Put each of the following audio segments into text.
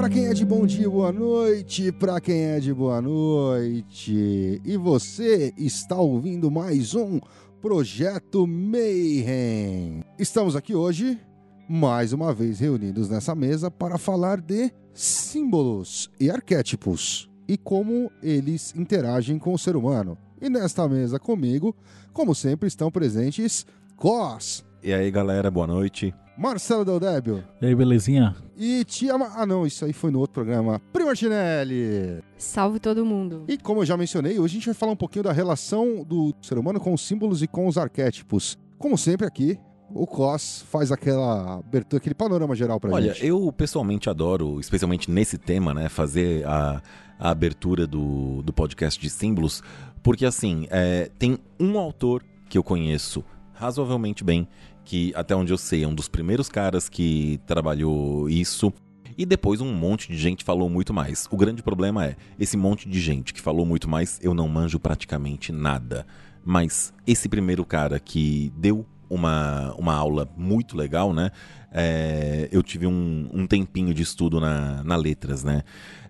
Para quem é de bom dia, boa noite para quem é de boa noite. E você está ouvindo mais um Projeto Mayhem. Estamos aqui hoje, mais uma vez reunidos nessa mesa para falar de símbolos e arquétipos e como eles interagem com o ser humano. E nesta mesa comigo, como sempre, estão presentes Cos, E aí, galera, boa noite. Marcelo Del Débio E aí, belezinha? e Tia... Ma- Ah, não, isso aí foi no outro programa. Prima Martinelli. Salve todo mundo. E como eu já mencionei, hoje a gente vai falar um pouquinho da relação do ser humano com os símbolos e com os arquétipos. Como sempre aqui, o Cos faz aquela abertura, aquele panorama geral pra Olha, gente. eu pessoalmente adoro, especialmente nesse tema, né, fazer a, a abertura do, do podcast de símbolos, porque assim, é, tem um autor que eu conheço razoavelmente bem, que até onde eu sei é um dos primeiros caras que trabalhou isso. E depois um monte de gente falou muito mais. O grande problema é, esse monte de gente que falou muito mais, eu não manjo praticamente nada. Mas esse primeiro cara que deu uma, uma aula muito legal, né? É, eu tive um, um tempinho de estudo na, na letras, né?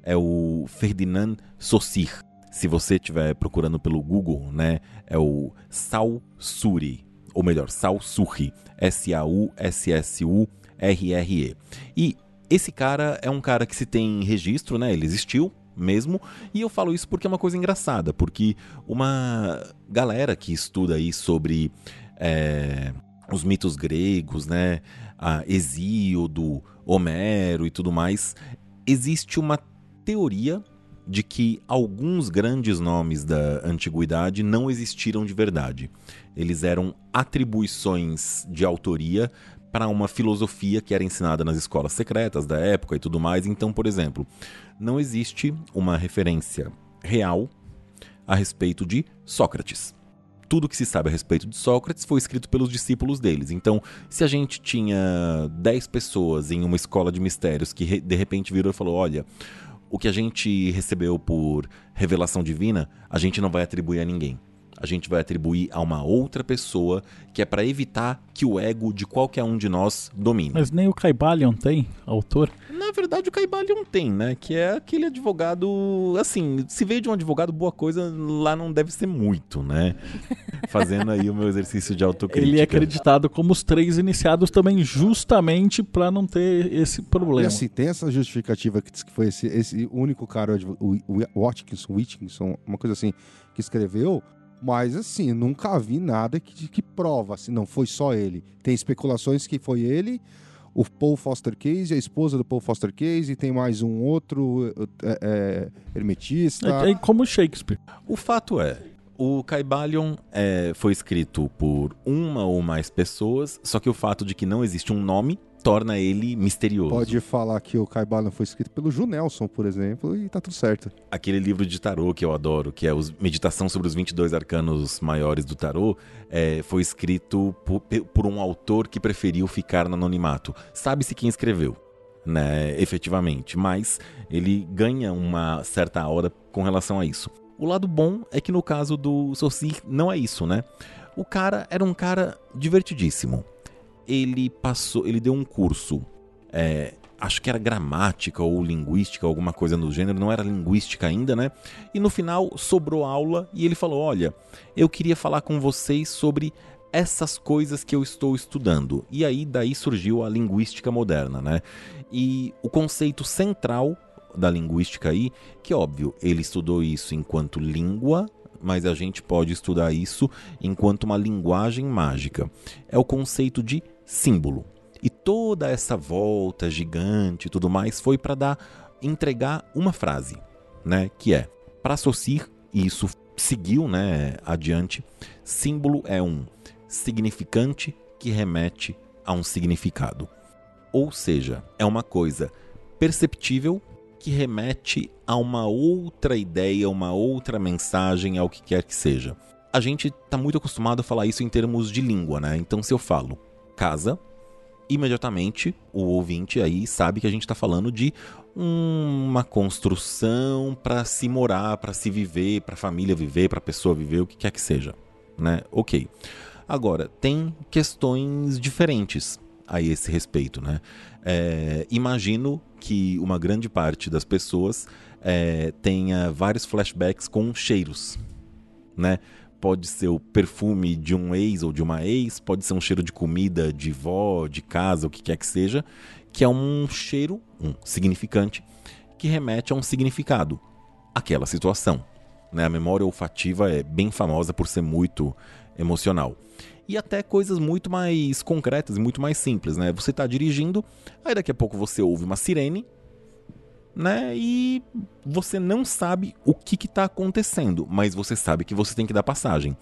É o Ferdinand Saussure. Se você estiver procurando pelo Google, né? É o Saussure. Ou melhor, Saussure. S-A-U-S-S-U-R-R-E. E esse cara é um cara que se tem registro, né? Ele existiu mesmo. E eu falo isso porque é uma coisa engraçada, porque uma galera que estuda aí sobre é, os mitos gregos, né? A Hesíodo, Homero e tudo mais, existe uma teoria de que alguns grandes nomes da antiguidade não existiram de verdade. Eles eram atribuições de autoria para uma filosofia que era ensinada nas escolas secretas da época e tudo mais. Então, por exemplo, não existe uma referência real a respeito de Sócrates. Tudo que se sabe a respeito de Sócrates foi escrito pelos discípulos deles. Então, se a gente tinha 10 pessoas em uma escola de mistérios que de repente virou e falou: olha, o que a gente recebeu por revelação divina, a gente não vai atribuir a ninguém. A gente vai atribuir a uma outra pessoa que é para evitar que o ego de qualquer um de nós domine. Mas nem o Caibalion tem, autor. Na verdade, o Caibalion tem, né? Que é aquele advogado. Assim, se veio de um advogado, boa coisa, lá não deve ser muito, né? Fazendo aí o meu exercício de autocrítica. Ele é acreditado como os três iniciados também, justamente pra não ter esse E problema. assim, tem essa justificativa que diz que foi esse, esse único cara, o, o, o Watkinson, Whitkinson, uma coisa assim, que escreveu, mas assim, nunca vi nada que, que prova, assim, não foi só ele. Tem especulações que foi ele, o Paul Foster Case, a esposa do Paul Foster Case, e tem mais um outro é, é, hermetista. É, é como Shakespeare. O fato é, o Caibalion é, foi escrito por uma ou mais pessoas, só que o fato de que não existe um nome torna ele misterioso. Pode falar que o Caibalion foi escrito pelo Ju Nelson, por exemplo, e tá tudo certo. Aquele livro de tarô que eu adoro, que é os Meditação sobre os 22 Arcanos Maiores do Tarô, é, foi escrito por, por um autor que preferiu ficar no anonimato. Sabe-se quem escreveu, né, efetivamente, mas ele ganha uma certa aura com relação a isso. O lado bom é que no caso do Saussure não é isso, né? O cara era um cara divertidíssimo. Ele passou, ele deu um curso é, acho que era gramática ou linguística, alguma coisa no gênero, não era linguística ainda, né? E no final sobrou aula e ele falou: Olha, eu queria falar com vocês sobre essas coisas que eu estou estudando. E aí daí surgiu a linguística moderna, né? E o conceito central da linguística aí, que óbvio, ele estudou isso enquanto língua, mas a gente pode estudar isso enquanto uma linguagem mágica. É o conceito de símbolo. E toda essa volta gigante e tudo mais foi para dar entregar uma frase, né, que é para associar isso seguiu, né, adiante. Símbolo é um significante que remete a um significado. Ou seja, é uma coisa perceptível que remete a uma outra ideia, uma outra mensagem, ao que quer que seja. A gente está muito acostumado a falar isso em termos de língua, né? Então, se eu falo casa, imediatamente o ouvinte aí sabe que a gente está falando de uma construção para se morar, para se viver, para a família viver, para a pessoa viver, o que quer que seja, né? Ok. Agora, tem questões diferentes a esse respeito, né? É, imagino que uma grande parte das pessoas é, tenha vários flashbacks com cheiros, né? Pode ser o perfume de um ex ou de uma ex, pode ser um cheiro de comida, de vó, de casa, o que quer que seja, que é um cheiro, um significante, que remete a um significado, aquela situação. Né? A memória olfativa é bem famosa por ser muito emocional. E até coisas muito mais concretas e muito mais simples, né? Você está dirigindo, aí daqui a pouco você ouve uma sirene, né? E você não sabe o que está acontecendo, mas você sabe que você tem que dar passagem.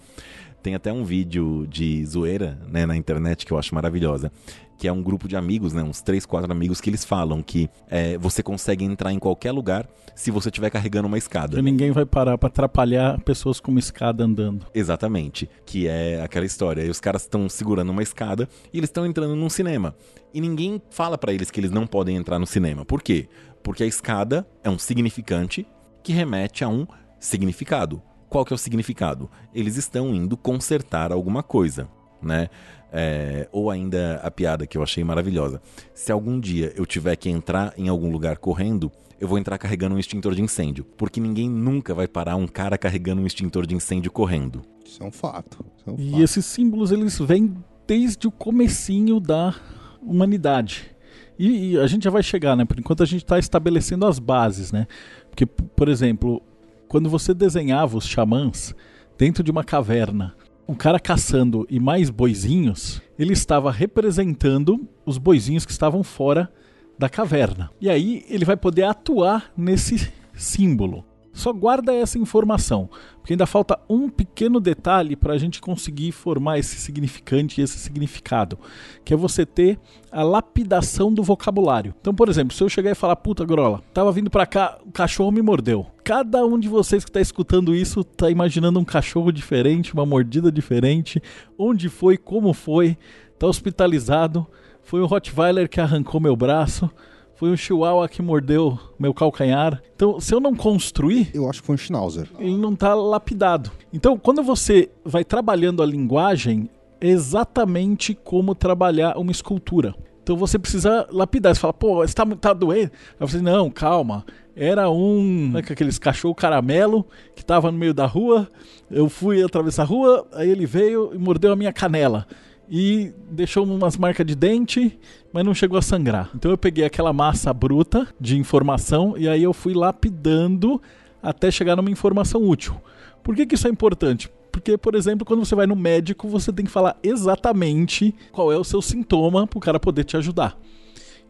Tem até um vídeo de zoeira né, na internet que eu acho maravilhosa. Que é um grupo de amigos, né, uns três, quatro amigos, que eles falam que é, você consegue entrar em qualquer lugar se você estiver carregando uma escada. E ninguém vai parar para atrapalhar pessoas com uma escada andando. Exatamente. Que é aquela história. E os caras estão segurando uma escada e eles estão entrando num cinema. E ninguém fala para eles que eles não podem entrar no cinema. Por quê? Porque a escada é um significante que remete a um significado. Qual que é o significado? Eles estão indo consertar alguma coisa, né? É, ou ainda a piada que eu achei maravilhosa. Se algum dia eu tiver que entrar em algum lugar correndo, eu vou entrar carregando um extintor de incêndio. Porque ninguém nunca vai parar um cara carregando um extintor de incêndio correndo. Isso é um fato. É um e fato. esses símbolos, eles vêm desde o comecinho da humanidade. E, e, a gente já vai chegar, né? Por enquanto a gente está estabelecendo as bases, né? Porque, por exemplo, quando você desenhava os xamãs dentro de uma caverna, um cara caçando e mais boizinhos, ele estava representando os boizinhos que estavam fora da caverna. E aí ele vai poder atuar nesse símbolo. Só guarda essa informação, porque ainda falta um pequeno detalhe para a gente conseguir formar esse significante e esse significado, que é você ter a lapidação do vocabulário. Então, por exemplo, se eu chegar e falar, puta grola, tava vindo para cá, o cachorro me mordeu. Cada um de vocês que está escutando isso está imaginando um cachorro diferente, uma mordida diferente, onde foi, como foi, tá hospitalizado, foi um Rottweiler que arrancou meu braço foi um chihuahua que mordeu meu calcanhar. Então, se eu não construir. Eu acho que foi um schnauzer. Ele não está lapidado. Então, quando você vai trabalhando a linguagem, é exatamente como trabalhar uma escultura. Então você precisa lapidar. Você fala, pô, você tá, doendo? Aí você, não, calma. Era um. Né, aqueles cachorro caramelo que tava no meio da rua. Eu fui atravessar a rua, aí ele veio e mordeu a minha canela e deixou umas marcas de dente, mas não chegou a sangrar. Então eu peguei aquela massa bruta de informação e aí eu fui lapidando até chegar numa informação útil. Por que, que isso é importante? Porque, por exemplo, quando você vai no médico, você tem que falar exatamente qual é o seu sintoma para o cara poder te ajudar.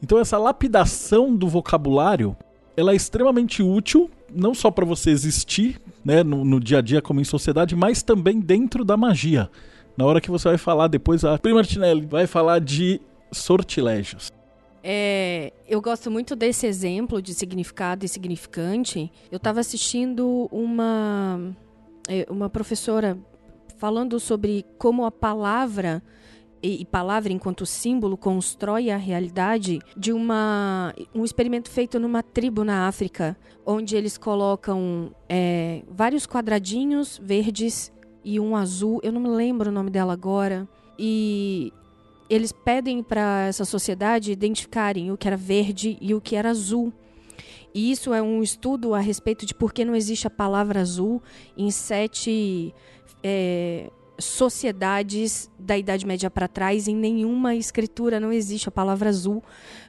Então essa lapidação do vocabulário, ela é extremamente útil, não só para você existir né, no, no dia a dia como em sociedade, mas também dentro da magia. Na hora que você vai falar depois, a Prima Martinelli vai falar de sortilégios. É, eu gosto muito desse exemplo de significado e significante. Eu estava assistindo uma, é, uma professora falando sobre como a palavra e, palavra enquanto símbolo constrói a realidade de uma um experimento feito numa tribo na África, onde eles colocam é, vários quadradinhos verdes e um azul, eu não me lembro o nome dela agora. E eles pedem para essa sociedade identificarem o que era verde e o que era azul. E isso é um estudo a respeito de por que não existe a palavra azul em sete é, sociedades da Idade Média para trás. Em nenhuma escritura não existe a palavra azul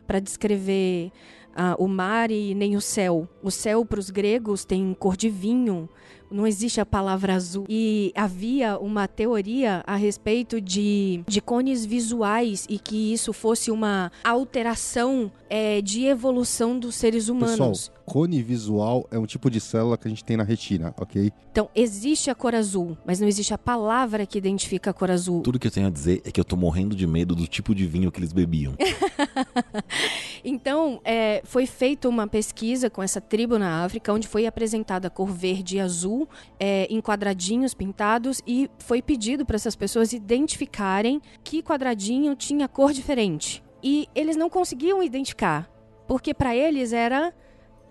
para descrever uh, o mar e nem o céu. O céu para os gregos tem cor de vinho, não existe a palavra azul. E havia uma teoria a respeito de, de cones visuais e que isso fosse uma alteração é, de evolução dos seres humanos. Pessoal, cone visual é um tipo de célula que a gente tem na retina, ok? Então, existe a cor azul, mas não existe a palavra que identifica a cor azul. Tudo que eu tenho a dizer é que eu tô morrendo de medo do tipo de vinho que eles bebiam. então, é, foi feita uma pesquisa com essa tribo na África, onde foi apresentada a cor verde e azul é, em quadradinhos pintados e foi pedido para essas pessoas identificarem que quadradinho tinha cor diferente. E eles não conseguiam identificar, porque para eles era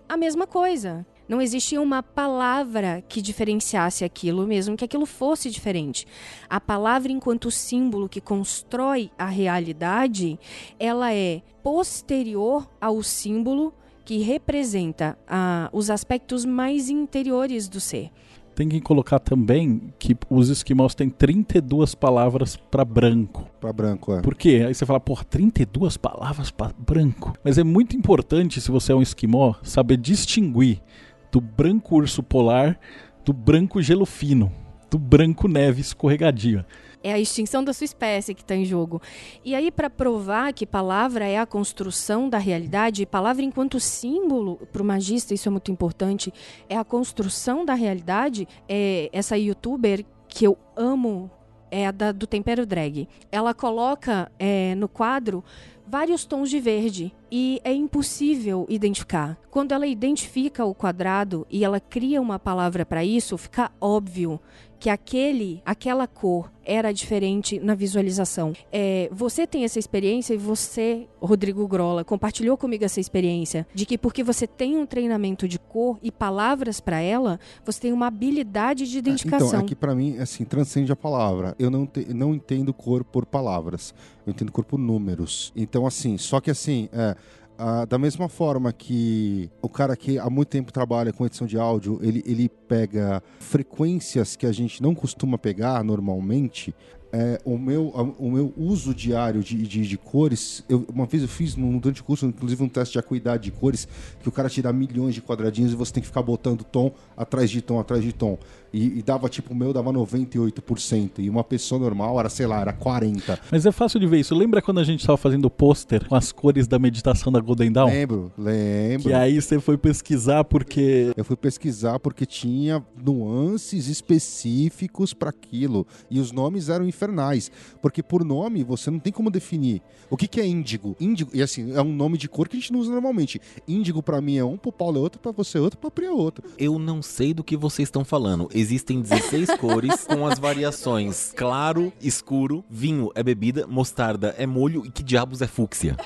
a mesma coisa. Não existia uma palavra que diferenciasse aquilo, mesmo que aquilo fosse diferente. A palavra, enquanto símbolo que constrói a realidade, ela é posterior ao símbolo que representa ah, os aspectos mais interiores do ser. Tem que colocar também que os esquimós têm 32 palavras para branco. Para branco, é. Por quê? Aí você fala, porra, 32 palavras para branco. Mas é muito importante, se você é um esquimó, saber distinguir do branco urso polar, do branco gelo fino, do branco neve escorregadia. É a extinção da sua espécie que está em jogo. E aí, para provar que palavra é a construção da realidade, palavra enquanto símbolo, para o magista, isso é muito importante, é a construção da realidade, é essa youtuber que eu amo é a da, do tempero drag. Ela coloca é, no quadro vários tons de verde e é impossível identificar. Quando ela identifica o quadrado e ela cria uma palavra para isso, fica óbvio que aquele, aquela cor era diferente na visualização. É, você tem essa experiência e você, Rodrigo Grola, compartilhou comigo essa experiência de que porque você tem um treinamento de cor e palavras para ela, você tem uma habilidade de identificação. Então, é que para mim, assim, transcende a palavra. Eu não, te, não entendo cor por palavras. Eu entendo cor por números. Então, assim, só que assim, é, ah, da mesma forma que o cara que há muito tempo trabalha com edição de áudio, ele, ele pega frequências que a gente não costuma pegar normalmente, é, o, meu, o meu uso diário de, de, de cores, eu, uma vez eu fiz num, durante o curso, inclusive um teste de acuidade de cores, que o cara te dá milhões de quadradinhos e você tem que ficar botando tom atrás de tom, atrás de tom. E, e dava, tipo, o meu dava 98%. E uma pessoa normal era, sei lá, era 40%. Mas é fácil de ver isso. Lembra quando a gente estava fazendo o pôster com as cores da meditação da Golden Dawn? Lembro, lembro. Que aí você foi pesquisar porque... Eu fui pesquisar porque tinha nuances específicos para aquilo. E os nomes eram infernais. Porque por nome você não tem como definir. O que, que é índigo? Índigo, e assim, é um nome de cor que a gente não usa normalmente. Índigo para mim é um, pro Paulo é outro, para você é outro, pra Pri é outro. Eu não sei do que vocês estão falando existem 16 cores com as variações claro, escuro, vinho é bebida, mostarda é molho e que diabos é fúcsia?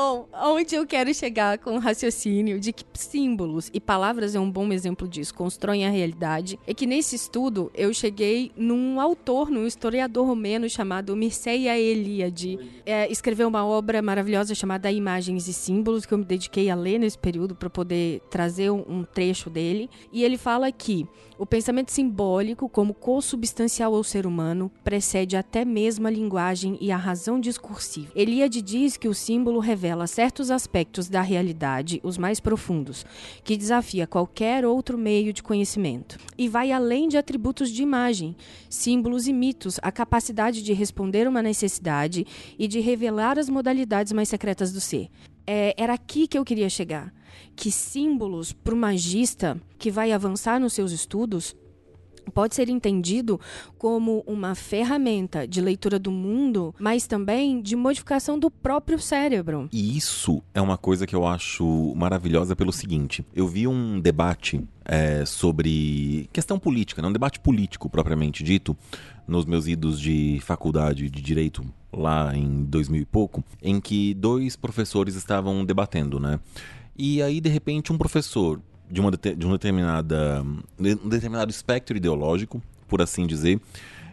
Bom, onde eu quero chegar com o raciocínio de que símbolos e palavras é um bom exemplo disso, constroem a realidade, é que nesse estudo eu cheguei num autor, num historiador romeno chamado Mircea Eliade. É, escreveu uma obra maravilhosa chamada Imagens e Símbolos, que eu me dediquei a ler nesse período para poder trazer um, trecho dele. E ele fala que o pensamento simbólico, como consubstancial ao ser humano, precede até mesmo a linguagem e a razão discursiva. Eliade diz que o símbolo revela revela certos aspectos da realidade, os mais profundos, que desafia qualquer outro meio de conhecimento. E vai além de atributos de imagem, símbolos e mitos, a capacidade de responder uma necessidade e de revelar as modalidades mais secretas do ser. É, era aqui que eu queria chegar. Que símbolos, para o magista que vai avançar nos seus estudos, pode ser entendido como uma ferramenta de leitura do mundo, mas também de modificação do próprio cérebro. E isso é uma coisa que eu acho maravilhosa pelo seguinte: eu vi um debate é, sobre questão política, né? um debate político propriamente dito, nos meus idos de faculdade de direito lá em 2000 e pouco, em que dois professores estavam debatendo, né? E aí, de repente, um professor de, uma, de uma determinada, um determinado espectro ideológico, por assim dizer,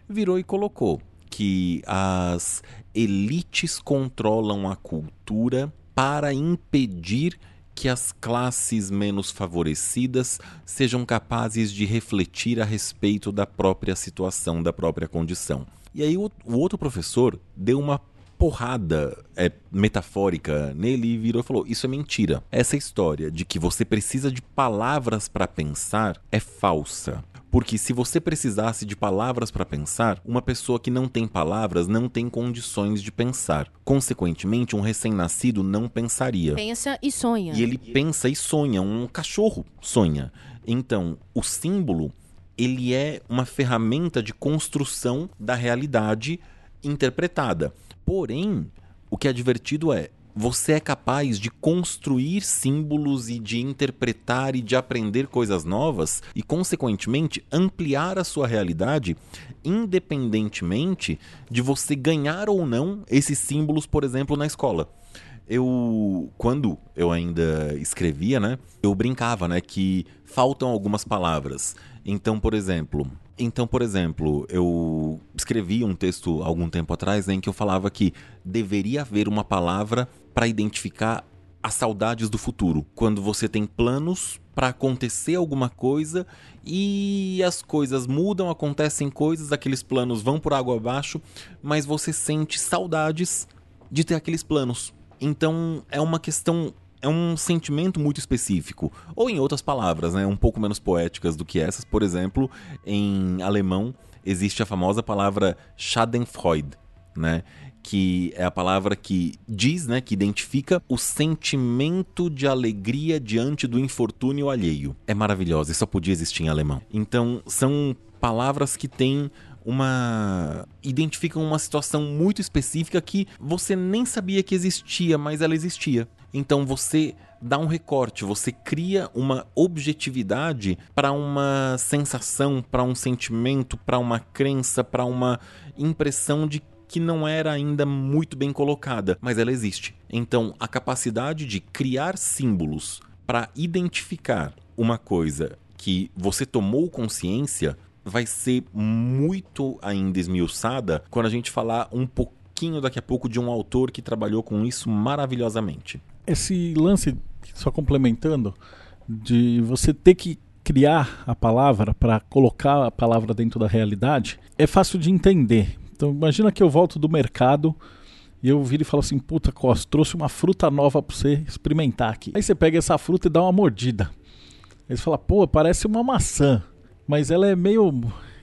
virou e colocou que as elites controlam a cultura para impedir que as classes menos favorecidas sejam capazes de refletir a respeito da própria situação, da própria condição. E aí o, o outro professor deu uma porrada é, metafórica nele e virou e falou: Isso é mentira. Essa história de que você precisa de palavras para pensar é falsa. Porque se você precisasse de palavras para pensar, uma pessoa que não tem palavras não tem condições de pensar. Consequentemente, um recém-nascido não pensaria. Pensa e sonha. E ele pensa e sonha, um cachorro sonha. Então, o símbolo, ele é uma ferramenta de construção da realidade interpretada. Porém, o que é divertido é você é capaz de construir símbolos e de interpretar e de aprender coisas novas e, consequentemente, ampliar a sua realidade, independentemente de você ganhar ou não esses símbolos, por exemplo, na escola. Eu, quando eu ainda escrevia, né, eu brincava, né, que faltam algumas palavras. Então, por exemplo, então, por exemplo, eu escrevi um texto algum tempo atrás né, em que eu falava que deveria haver uma palavra para identificar as saudades do futuro. Quando você tem planos para acontecer alguma coisa e as coisas mudam, acontecem coisas, aqueles planos vão por água abaixo, mas você sente saudades de ter aqueles planos. Então é uma questão é um sentimento muito específico. Ou em outras palavras, né, um pouco menos poéticas do que essas, por exemplo, em alemão existe a famosa palavra Schadenfreude, né? que é a palavra que diz, né, que identifica o sentimento de alegria diante do infortúnio alheio. É maravilhosa e só podia existir em alemão. Então, são palavras que têm uma identificam uma situação muito específica que você nem sabia que existia, mas ela existia. Então você dá um recorte, você cria uma objetividade para uma sensação, para um sentimento, para uma crença, para uma impressão de que não era ainda muito bem colocada, mas ela existe. Então, a capacidade de criar símbolos para identificar uma coisa que você tomou consciência vai ser muito ainda esmiuçada quando a gente falar um pouquinho daqui a pouco de um autor que trabalhou com isso maravilhosamente esse lance, só complementando, de você ter que criar a palavra para colocar a palavra dentro da realidade, é fácil de entender. Então imagina que eu volto do mercado e eu viro e falo assim, puta Costa, trouxe uma fruta nova para você experimentar aqui. Aí você pega essa fruta e dá uma mordida. Aí você fala, pô, parece uma maçã, mas ela é meio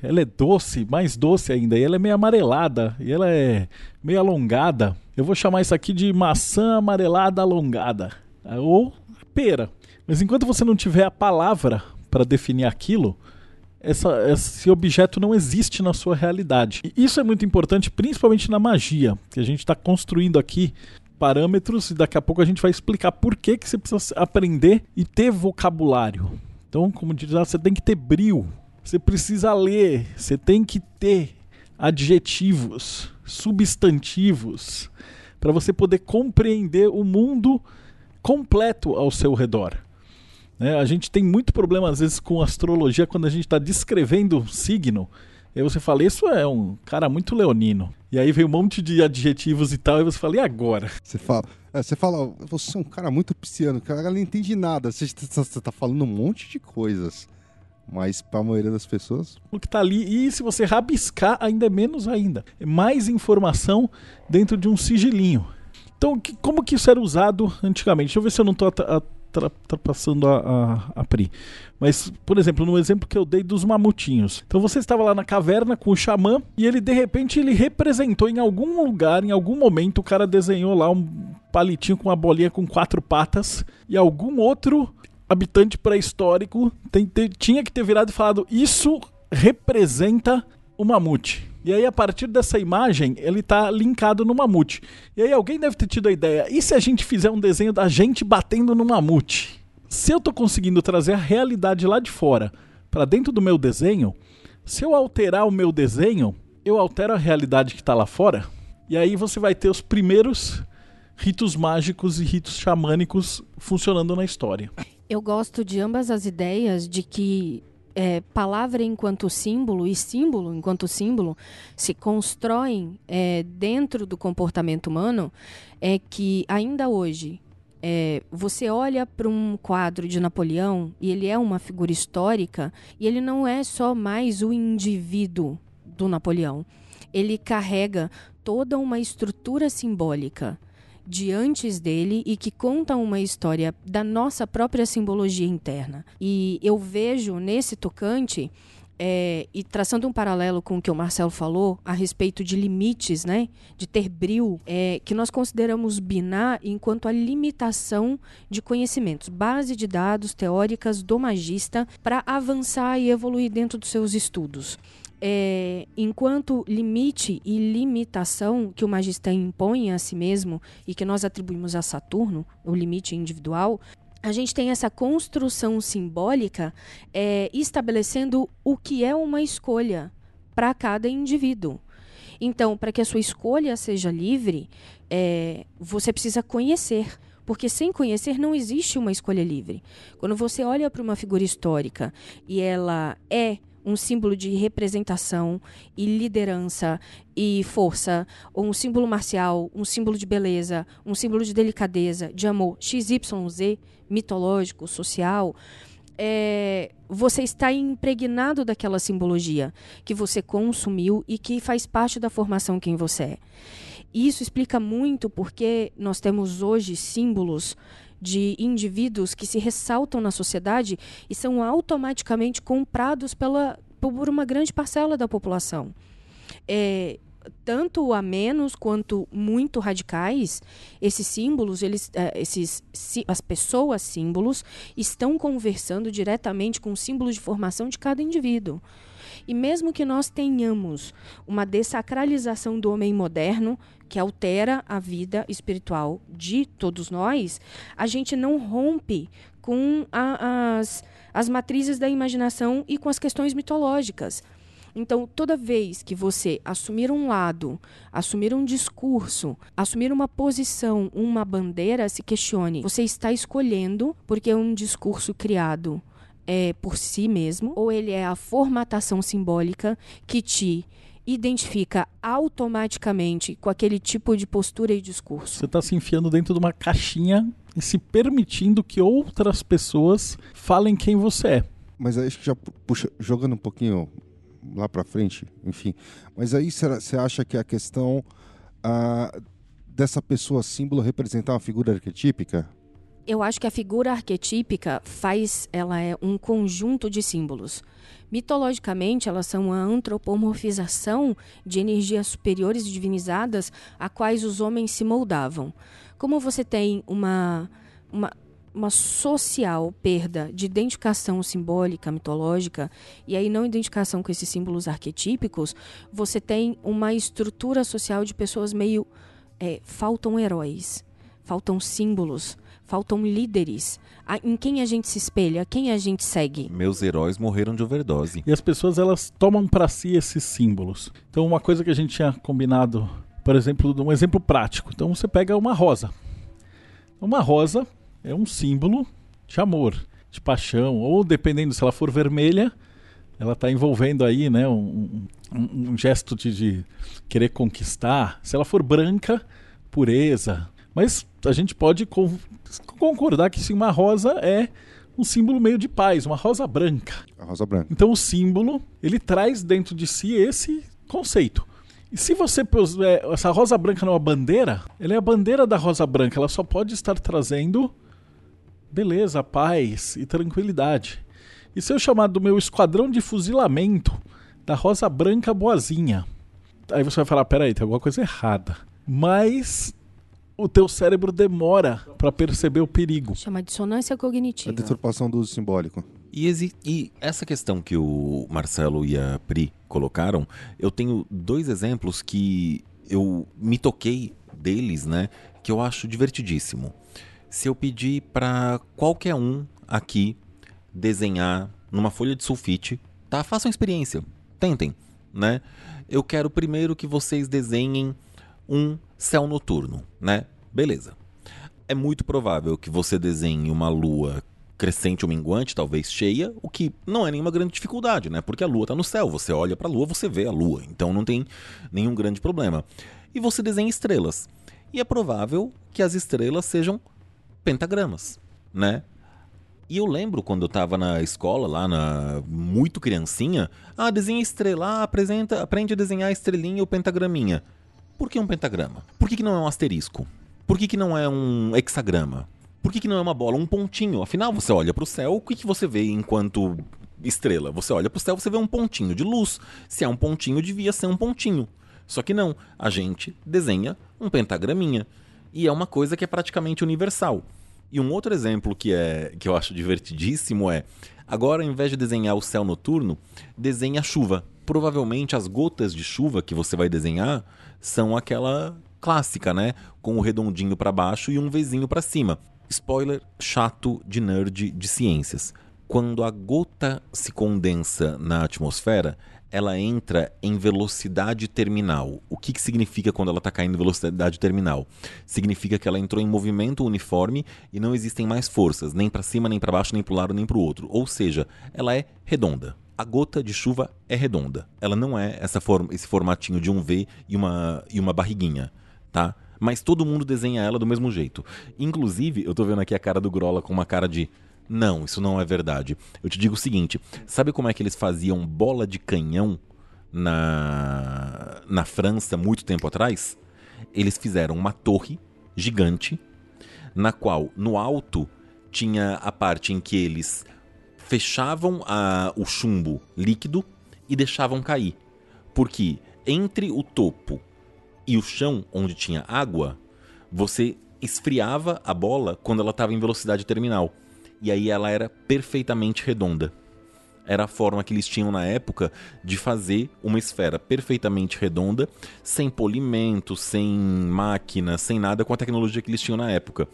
ela é doce, mais doce ainda, e ela é meio amarelada, e ela é meio alongada. Eu vou chamar isso aqui de maçã amarelada alongada, ou pera. Mas enquanto você não tiver a palavra para definir aquilo, essa, esse objeto não existe na sua realidade. E isso é muito importante, principalmente na magia, que a gente está construindo aqui parâmetros e daqui a pouco a gente vai explicar por que, que você precisa aprender e ter vocabulário. Então, como diz, você tem que ter brilho você precisa ler, você tem que ter adjetivos, substantivos, para você poder compreender o mundo completo ao seu redor. Né? A gente tem muito problema, às vezes, com astrologia quando a gente está descrevendo um signo. Aí você fala, isso é um cara muito leonino. E aí vem um monte de adjetivos e tal, e você fala, e agora? Você fala, é, você fala, você é um cara muito pisciano, ela não entende nada. Você está falando um monte de coisas. Mas para a maioria das pessoas. O que está ali, e se você rabiscar, ainda é menos ainda. É mais informação dentro de um sigilinho. Então, que, como que isso era usado antigamente? Deixa eu ver se eu não estou ultrapassando a, a, a Pri. Mas, por exemplo, no exemplo que eu dei dos mamutinhos. Então você estava lá na caverna com o xamã e ele, de repente, ele representou em algum lugar, em algum momento, o cara desenhou lá um palitinho com uma bolinha com quatro patas e algum outro habitante pré-histórico tinha que ter virado e falado: Isso representa o mamute. E aí, a partir dessa imagem, ele está linkado no mamute. E aí, alguém deve ter tido a ideia: e se a gente fizer um desenho da gente batendo no mamute? Se eu estou conseguindo trazer a realidade lá de fora para dentro do meu desenho, se eu alterar o meu desenho, eu altero a realidade que está lá fora. E aí você vai ter os primeiros ritos mágicos e ritos xamânicos funcionando na história. Eu gosto de ambas as ideias de que é, palavra enquanto símbolo e símbolo enquanto símbolo se constroem é, dentro do comportamento humano, é que ainda hoje é, você olha para um quadro de Napoleão e ele é uma figura histórica e ele não é só mais o indivíduo do Napoleão. Ele carrega toda uma estrutura simbólica de antes dele e que conta uma história da nossa própria simbologia interna. E eu vejo nesse tocante é, e traçando um paralelo com o que o Marcelo falou a respeito de limites, né, de ter bril, é, que nós consideramos binar enquanto a limitação de conhecimentos, base de dados teóricas do magista para avançar e evoluir dentro dos seus estudos. é, enquanto limite e limitação que o magistério impõe a si mesmo e que nós atribuímos a Saturno, o limite individual, a gente tem essa construção simbólica é, estabelecendo o que é uma escolha para cada indivíduo. Então, para que a sua escolha seja livre, é, você precisa conhecer. Porque sem conhecer não existe uma escolha livre. Quando você olha para uma figura histórica e ela é um símbolo de representação e liderança e força, um símbolo marcial, um símbolo de beleza, um símbolo de delicadeza, de amor, XYZ, mitológico, social, é, você está impregnado daquela simbologia que você consumiu e que faz parte da formação quem você é. E isso explica muito porque nós temos hoje símbolos de indivíduos que se ressaltam na sociedade e são automaticamente comprados pela, por uma grande parcela da população. É, tanto a menos quanto muito radicais, esses símbolos, eles, uh, esses, as pessoas símbolos, estão conversando diretamente com o símbolo de formação de cada indivíduo. E mesmo que nós tenhamos uma desacralização do homem moderno, que altera a vida espiritual de todos nós, a gente não rompe com a, as, as matrizes da imaginação e com as questões mitológicas. Então, toda vez que você assumir um lado, assumir um discurso, assumir uma posição, uma bandeira, se questione: você está escolhendo porque é um discurso criado é, por si mesmo, ou ele é a formatação simbólica que te identifica automaticamente com aquele tipo de postura e discurso. Você está se enfiando dentro de uma caixinha e se permitindo que outras pessoas falem quem você é. Mas aí acho que já puxa, jogando um pouquinho lá para frente, enfim. Mas aí você acha que a questão ah, dessa pessoa símbolo representar uma figura arquetípica? Eu acho que a figura arquetípica faz, ela é um conjunto de símbolos. Mitologicamente, elas são a antropomorfização de energias superiores divinizadas a quais os homens se moldavam. Como você tem uma, uma, uma social perda de identificação simbólica, mitológica, e aí não identificação com esses símbolos arquetípicos, você tem uma estrutura social de pessoas meio. É, faltam heróis, faltam símbolos faltam líderes. Em quem a gente se espelha, quem a gente segue. Meus heróis morreram de overdose. E as pessoas elas tomam para si esses símbolos. Então uma coisa que a gente tinha combinado, por exemplo, um exemplo prático. Então você pega uma rosa. Uma rosa é um símbolo de amor, de paixão, ou dependendo se ela for vermelha, ela está envolvendo aí, né, um, um, um gesto de, de querer conquistar. Se ela for branca, pureza, mas a gente pode concordar que sim, uma rosa é um símbolo meio de paz, uma rosa branca. A rosa branca. Então o símbolo, ele traz dentro de si esse conceito. E se você puser essa rosa branca numa bandeira, ela é a bandeira da rosa branca, ela só pode estar trazendo beleza, paz e tranquilidade. E se eu chamar do meu esquadrão de fuzilamento da rosa branca boazinha, aí você vai falar, peraí, tem alguma coisa errada. Mas o teu cérebro demora para perceber o perigo. Chama dissonância cognitiva. A deturpação do uso simbólico. E, e, essa questão que o Marcelo e a Pri colocaram, eu tenho dois exemplos que eu me toquei deles, né? Que eu acho divertidíssimo. Se eu pedir para qualquer um aqui desenhar numa folha de sulfite, tá? Façam experiência, tentem, né? Eu quero primeiro que vocês desenhem um céu noturno, né? Beleza. É muito provável que você desenhe uma lua crescente ou minguante, talvez cheia, o que não é nenhuma grande dificuldade, né? Porque a lua está no céu, você olha para a lua, você vê a lua, então não tem nenhum grande problema. E você desenha estrelas. E é provável que as estrelas sejam pentagramas, né? E eu lembro quando eu estava na escola, lá na muito criancinha, ah, desenha estrela, ah, apresenta, aprende a desenhar estrelinha ou pentagraminha. Por que um pentagrama? Por que, que não é um asterisco? Por que, que não é um hexagrama? Por que, que não é uma bola? Um pontinho. Afinal, você olha para o céu, o que, que você vê enquanto estrela? Você olha para o céu, você vê um pontinho de luz. Se é um pontinho, devia ser um pontinho. Só que não. A gente desenha um pentagraminha. E é uma coisa que é praticamente universal. E um outro exemplo que, é, que eu acho divertidíssimo é: agora, ao invés de desenhar o céu noturno, desenha a chuva. provavelmente as gotas de chuva que você vai desenhar são aquela clássica, né? Com o redondinho para baixo e um Vzinho para cima. Spoiler chato de nerd de ciências. Quando a gota se condensa na atmosfera, ela entra em velocidade terminal. O que, que significa quando ela está caindo em velocidade terminal? Significa que ela entrou em movimento uniforme e não existem mais forças, nem para cima, nem para baixo, nem para um lado, nem para o outro. Ou seja, ela é redonda. A gota de chuva é redonda. Ela não é essa forma, esse formatinho de um V e uma, e uma barriguinha, tá? Mas todo mundo desenha ela do mesmo jeito. Inclusive, eu tô vendo aqui a cara do Grola com uma cara de não, isso não é verdade. Eu te digo o seguinte: sabe como é que eles faziam bola de canhão na, na França muito tempo atrás? Eles fizeram uma torre gigante, na qual no alto tinha a parte em que eles fechavam a, o chumbo líquido e deixavam cair. Porque entre o topo e o chão, onde tinha água, você esfriava a bola quando ela estava em velocidade terminal e aí ela era perfeitamente redonda. Era a forma que eles tinham na época de fazer uma esfera perfeitamente redonda, sem polimento, sem máquina, sem nada com a tecnologia que eles tinham na época.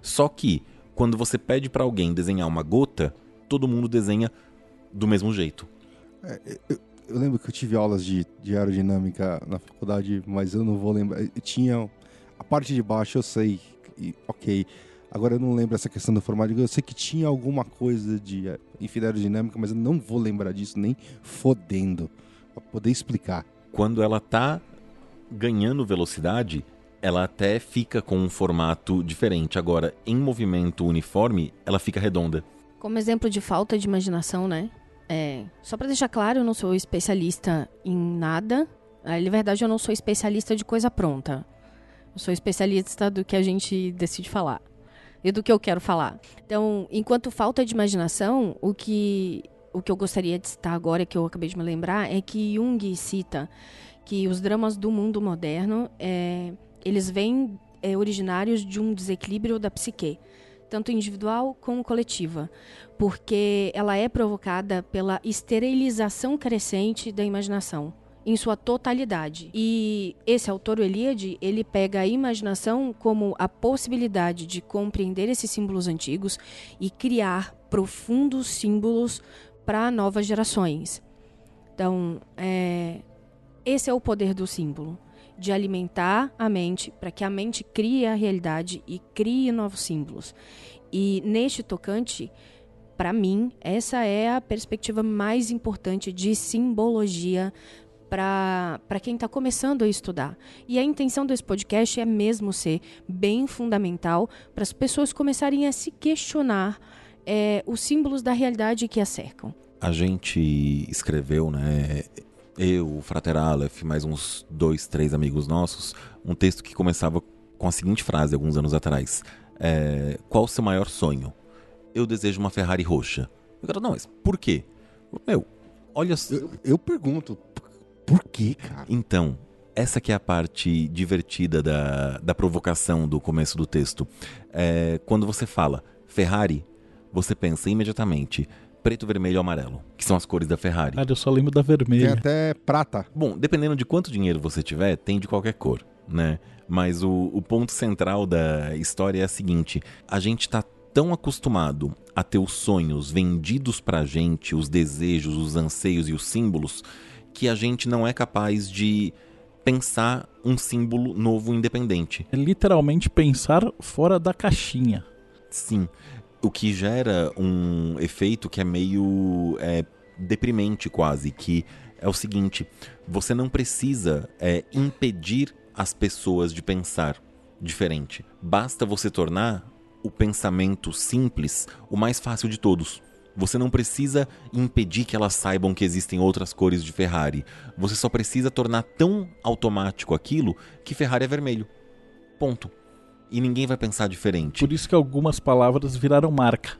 Só que, quando você pede para alguém desenhar uma gota, todo mundo desenha do mesmo jeito. É, eu, eu, lembro que eu tive aulas de, de aerodinâmica na faculdade, mas eu não vou lembrar. Eu tinha a parte de baixo, eu sei, e, ok. Agora eu não lembro essa questão do formato. Eu sei que tinha alguma coisa de eh, aerodinâmica, mas eu não vou lembrar disso nem fodendo. Pra poder explicar. Quando ela tá ganhando velocidade, ela até fica com um formato diferente. Agora, em movimento uniforme, ela fica redonda. Como exemplo de falta de imaginação, né? É, só para deixar claro, eu não sou especialista em nada. Na verdade, eu não sou especialista de coisa pronta. Eu sou especialista do que a gente decide falar e do que eu quero falar. Então, enquanto falta de imaginação, o que, o que eu gostaria de citar agora, que eu acabei de me lembrar, é que Jung cita que os dramas do mundo moderno, é, eles vêm é, originários de um desequilíbrio da psique, tanto individual como coletiva, porque ela é provocada pela esterilização crescente da imaginação em sua totalidade. E esse autor, o Eliade, ele pega a imaginação como a possibilidade de compreender esses símbolos antigos e criar profundos símbolos para novas gerações. Então, é, esse é o poder do símbolo, de alimentar a mente para que a mente crie a realidade e crie novos símbolos. E neste tocante, para mim, essa é a perspectiva mais importante de simbologia para quem está começando a estudar. E a intenção desse podcast é mesmo ser bem fundamental para as pessoas começarem a se questionar é, os símbolos da realidade que a cercam. A gente escreveu, né? Eu, o Frater Aleph, mais uns dois, três amigos nossos, um texto que começava com a seguinte frase, alguns anos atrás: é, Qual o seu maior sonho? Eu desejo uma Ferrari roxa. Eu quero, não, mas por quê? Meu, olha. Eu, eu pergunto, por quê, cara? Então, essa que é a parte divertida da, da provocação do começo do texto. É, quando você fala Ferrari, você pensa imediatamente preto, vermelho e amarelo, que são as cores da Ferrari. Cara, eu só lembro da vermelha. Tem até prata. Bom, dependendo de quanto dinheiro você tiver, tem de qualquer cor, né? Mas o, o ponto central da história é a seguinte: a gente tá tão acostumado a ter os sonhos vendidos pra gente, os desejos, os anseios e os símbolos, que a gente não é capaz de pensar um símbolo novo independente. É literalmente pensar fora da caixinha. Sim. O que gera um efeito que é meio é, deprimente quase, que é o seguinte: você não precisa é, impedir as pessoas de pensar diferente. Basta você tornar o pensamento simples o mais fácil de todos. Você não precisa impedir que elas saibam que existem outras cores de Ferrari. Você só precisa tornar tão automático aquilo que Ferrari é vermelho. Ponto. E ninguém vai pensar diferente. Por isso que algumas palavras viraram marca.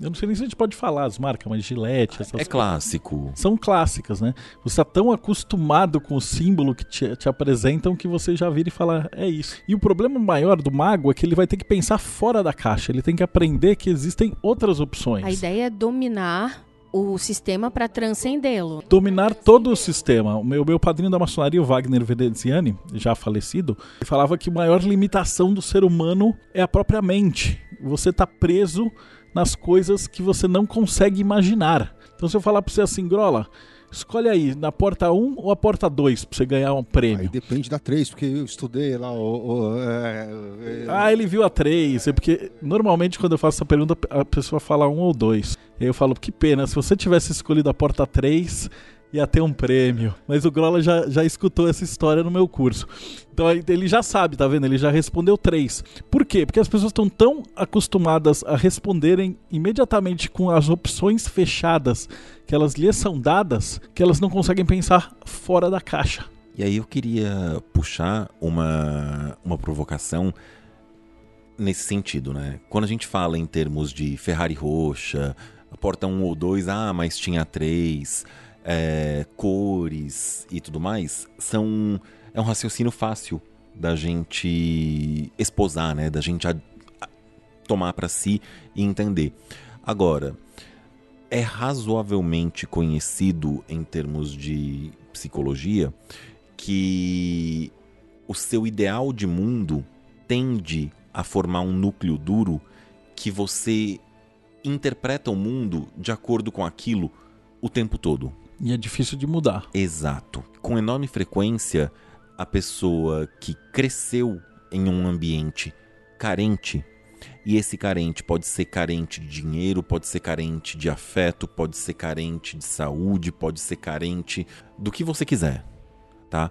Eu não sei nem se a gente pode falar as marcas, mas Gillette, essas É coisas. clássico. São clássicas, né? Você está tão acostumado com o símbolo que te, te, apresentam que você já vira e fala, é isso. E o problema maior do mago é que ele vai ter que pensar fora da caixa, ele tem que aprender que existem outras opções. A ideia é dominar o sistema para transcendê-lo. Dominar todo o sistema. O meu, meu padrinho da maçonaria, o Wagner Veneziani, já falecido, falava que a maior limitação do ser humano é a própria mente. Você está preso nas coisas que você não consegue imaginar. Então, se eu falar para você assim, Grola, escolhe aí, na porta 1 ou a porta 2 para você ganhar um prêmio. Aí depende da 3, porque eu estudei lá o. o é, é, Ah, ele viu a 3. É porque normalmente quando eu faço essa pergunta, a pessoa fala 1 ou 2. Eu falo, que pena, se você tivesse escolhido a porta 3, ia ter um prêmio. Mas o Grola já, já escutou essa história no meu curso. Então ele já sabe, tá vendo? Ele já respondeu 3. Por quê? Porque as pessoas estão tão acostumadas a responderem imediatamente com as opções fechadas que elas lhes são dadas, que elas não conseguem pensar fora da caixa. E aí eu queria puxar uma, uma provocação nesse sentido, né? Quando a gente fala em termos de Ferrari roxa, porta 1 ou 2, ah, mas tinha 3, é, cores e tudo mais, são é um raciocínio fácil da gente esposar, né? Da gente a, a, tomar para si e entender. Agora, é razoavelmente conhecido em termos de psicologia que o seu ideal de mundo tende a formar um núcleo duro que você interpreta o mundo de acordo com aquilo o tempo todo. E é difícil de mudar. Exato. Com enorme frequência, a pessoa que cresceu em um ambiente carente, e esse carente pode ser carente de dinheiro, pode ser carente de afeto, pode ser carente de saúde, pode ser carente do que você quiser, tá?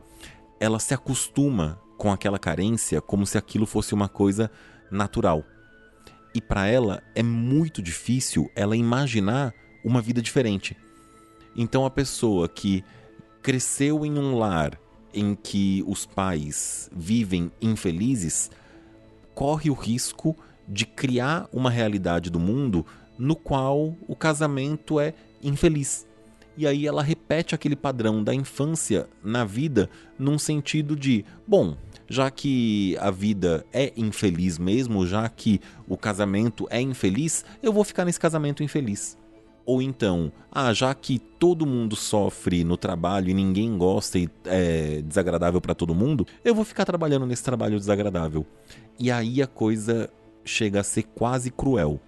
Ela se acostuma com aquela carência como se aquilo fosse uma coisa natural. E para ela é muito difícil ela imaginar uma vida diferente. Então a pessoa que cresceu em um lar em que os pais vivem infelizes corre o risco de criar uma realidade do mundo no qual o casamento é infeliz. E aí ela repete aquele padrão da infância na vida num sentido de, bom, já que a vida é infeliz mesmo, já que o casamento é infeliz, eu vou ficar nesse casamento infeliz. Ou então, ah, já que todo mundo sofre no trabalho e ninguém gosta e é desagradável para todo mundo, eu vou ficar trabalhando nesse trabalho desagradável. E aí a coisa chega a ser quase cruel,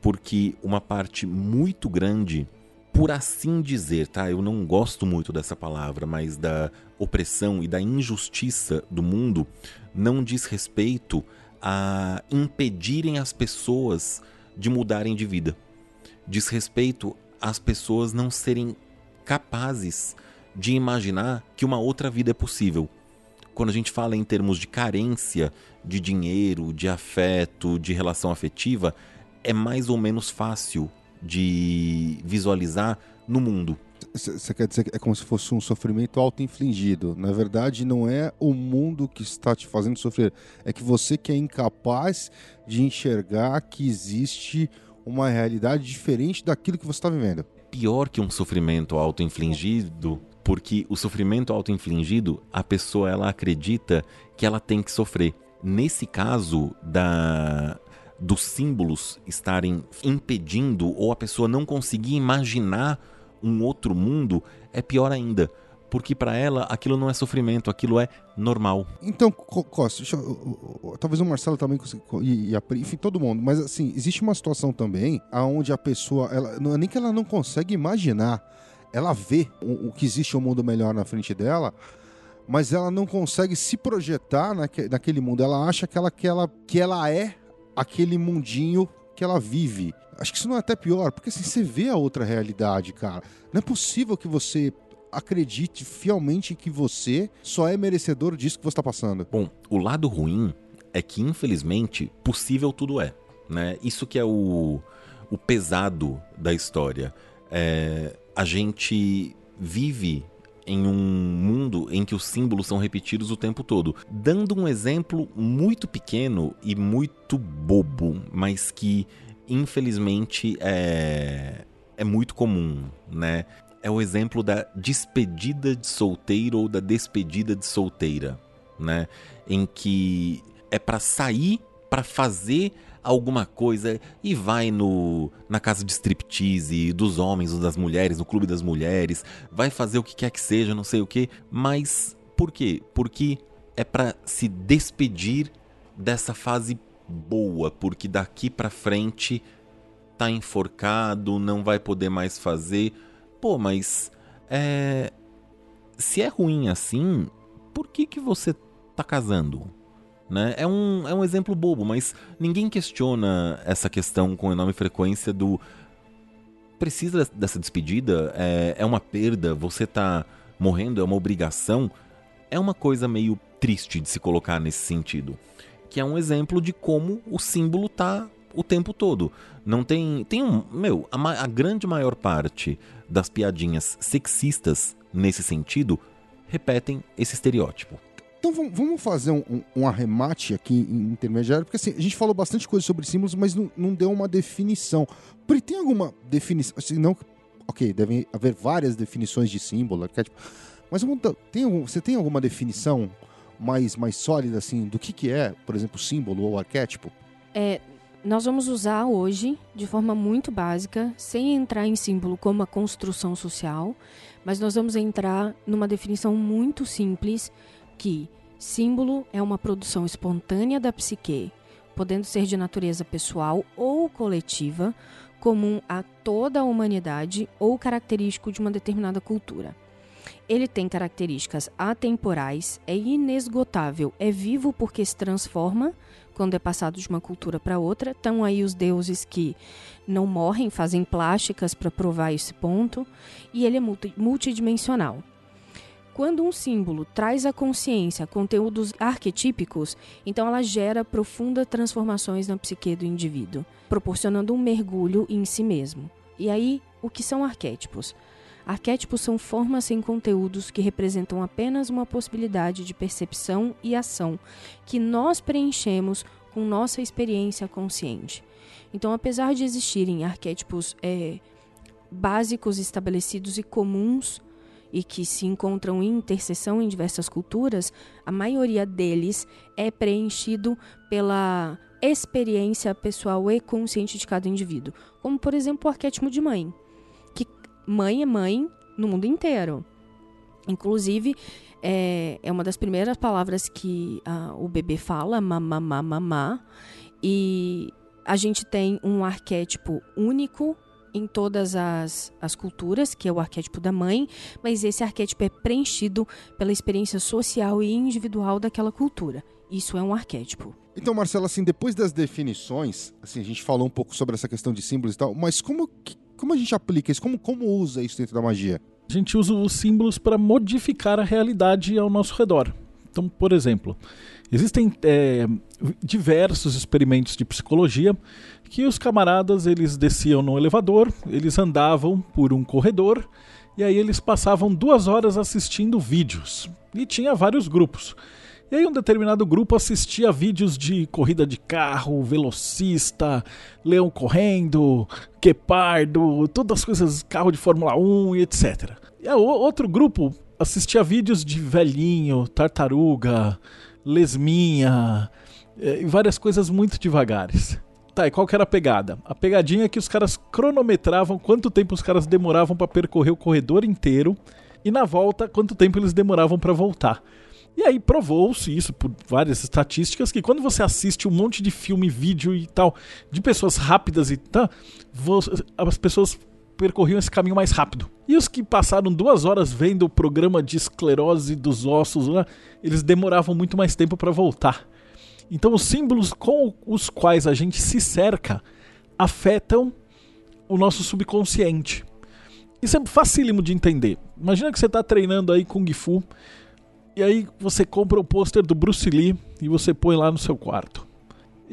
porque uma parte muito grande, por assim dizer, tá? Eu não gosto muito dessa palavra, mas da opressão e da injustiça do mundo não diz respeito a impedirem as pessoas de mudarem de vida diz respeito às pessoas não serem capazes de imaginar que uma outra vida é possível. Quando a gente fala em termos de carência de dinheiro, de afeto, de relação afetiva, é mais ou menos fácil de visualizar no mundo. Você quer dizer que é como se fosse um sofrimento auto-infligido. Na verdade, não é o mundo que está te fazendo sofrer. É que você que é incapaz de enxergar que existe uma realidade diferente daquilo que você está vivendo. Pior que um sofrimento auto-infligido, porque o sofrimento auto-infligido, a pessoa ela acredita que ela tem que sofrer. Nesse caso da dos símbolos estarem impedindo ou a pessoa não conseguir imaginar um outro mundo, é pior ainda porque para ela aquilo não é sofrimento, aquilo é normal. Então, Costa, eu, talvez o Marcelo também e, e a, enfim, todo mundo, mas assim, existe uma situação também aonde a pessoa, ela, não é nem que ela não consegue imaginar, ela vê o, o que existe um mundo melhor na frente dela, mas ela não consegue se projetar naque, naquele mundo. Ela acha que ela, que, ela, que ela é aquele mundinho que ela vive. Acho que isso não é até pior, porque assim, você vê a outra realidade, cara. Não é possível que você acredite fielmente que você só é merecedor disso que você está passando. Bom, o lado ruim é que, infelizmente, possível tudo é. Né? Isso que é o, o pesado da história. É, a gente vive em um mundo em que os símbolos são repetidos o tempo todo. Dando um exemplo muito pequeno e muito bobo, mas que infelizmente é, é muito comum, né? é o exemplo da despedida de solteiro ou da despedida de solteira, né? Em que é para sair, para fazer alguma coisa e vai no na casa de striptease dos homens ou das mulheres, no clube das mulheres, vai fazer o que quer que seja, não sei o que, mas por quê? Porque é para se despedir dessa fase boa, porque daqui para frente tá enforcado, não vai poder mais fazer. Pô, mas é se é ruim assim, por que que você tá casando? Né? É, um, é um exemplo bobo, mas ninguém questiona essa questão com enorme frequência do precisa dessa despedida, é, é uma perda, você tá morrendo, é uma obrigação. É uma coisa meio triste de se colocar nesse sentido. Que é um exemplo de como o símbolo tá o tempo todo. Não tem. Tem um. Meu, a, a grande maior parte das piadinhas sexistas nesse sentido repetem esse estereótipo. Então vamos fazer um, um, arremate aqui intermediário, porque assim, a gente falou bastante coisa sobre símbolos, mas não, não deu uma definição. Pri, tem alguma definição? Assim, não, ok, devem haver várias definições de símbolo, arquétipo, mas tem algum, você tem alguma definição mais, mais sólida assim do que, que é, por exemplo, símbolo ou arquétipo? É, nós vamos usar hoje, de forma muito básica, sem entrar em símbolo como a construção social, mas nós vamos entrar numa definição muito simples que símbolo é uma produção espontânea da psique, podendo ser de natureza pessoal ou coletiva, comum a toda a humanidade ou característico de uma determinada cultura. Ele tem características atemporais, é inesgotável, é vivo porque se transforma quando é passado de uma cultura para outra. Estão aí os deuses que não morrem, fazem plásticas para provar esse ponto, e ele é multidimensional. Quando um símbolo traz à consciência conteúdos arquetípicos, então ela gera profundas transformações na psique do indivíduo, proporcionando um mergulho em si mesmo. E aí, o que são arquétipos? Arquétipos são formas sem conteúdos que representam apenas uma possibilidade de percepção e ação que nós preenchemos com nossa experiência consciente. Então, apesar de existirem arquétipos é, básicos estabelecidos e comuns e que se encontram em interseção em diversas culturas, a maioria deles é preenchido pela experiência pessoal e consciente de cada indivíduo. Como, por exemplo, o arquétipo de mãe, que mãe é mãe no mundo inteiro. Inclusive, é, é uma das primeiras palavras que o bebê fala, mamá, mamá, e a gente tem um arquétipo único em todas as, as culturas, que é o arquétipo da mãe, mas esse arquétipo é preenchido pela experiência social e individual daquela cultura. Isso é um arquétipo. Então, Marcelo, assim, depois das definições, assim, a gente falou um pouco sobre essa questão de símbolos e tal, mas como, como a gente aplica isso? Como, como usa isso dentro da magia? A gente usa os símbolos para modificar a realidade ao nosso redor. Então, por exemplo, existem é, diversos experimentos de psicologia que os camaradas eles desciam no elevador, eles andavam por um corredor e aí eles passavam duas horas assistindo vídeos. E tinha vários grupos. E aí um determinado grupo assistia vídeos de corrida de carro, velocista, leão correndo, guepardo, todas as coisas, carro de Fórmula 1 e etc. E outro grupo assistia vídeos de velhinho, tartaruga, lesminha, eh, e várias coisas muito devagares. Tá, e qual que era a pegada? A pegadinha é que os caras cronometravam quanto tempo os caras demoravam para percorrer o corredor inteiro e na volta quanto tempo eles demoravam para voltar. E aí provou-se isso por várias estatísticas que quando você assiste um monte de filme, vídeo e tal de pessoas rápidas e tal, as pessoas percorriam esse caminho mais rápido. E os que passaram duas horas vendo o programa de esclerose dos ossos, eles demoravam muito mais tempo para voltar. Então, os símbolos com os quais a gente se cerca afetam o nosso subconsciente. Isso é facílimo de entender. Imagina que você está treinando aí Kung Fu e aí você compra o pôster do Bruce Lee e você põe lá no seu quarto.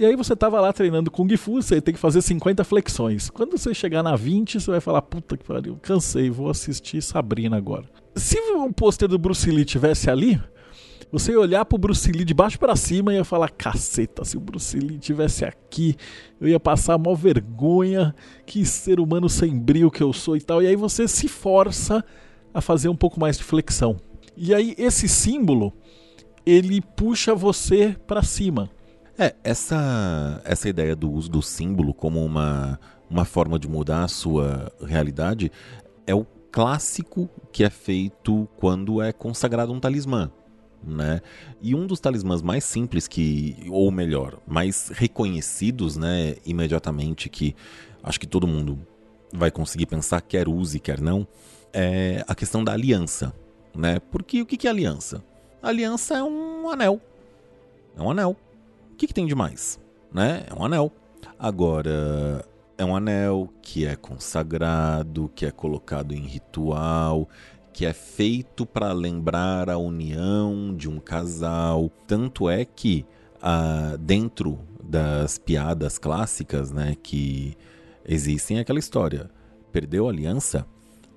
E aí você tava lá treinando Kung Fu, você tem que fazer 50 flexões. Quando você chegar na 20, você vai falar, puta que pariu, cansei, vou assistir Sabrina agora. Se o pôster do Bruce Lee tivesse ali, você ia olhar pro Bruce Lee de baixo para cima e ia falar: caceta, se o Bruce Lee tivesse aqui, eu ia passar mó vergonha, que ser humano sem brilho que eu sou e tal. E aí você se força a fazer um pouco mais de flexão. E aí esse símbolo, ele puxa você para cima. É, essa, essa ideia do uso do símbolo como uma, uma forma de mudar a sua realidade é o clássico que é feito quando é consagrado um talismã. Né? E um dos talismãs mais simples que, ou melhor, mais reconhecidos, né, imediatamente que acho que todo mundo vai conseguir pensar, quer use, quer não, é a questão da aliança, né? Porque o que é aliança? A aliança é um anel. É um anel. Que, que tem de mais? Né? É um anel. Agora, é um anel que é consagrado, que é colocado em ritual, que é feito para lembrar a união de um casal. Tanto é que ah, dentro das piadas clássicas, né, que existem aquela história, perdeu a aliança,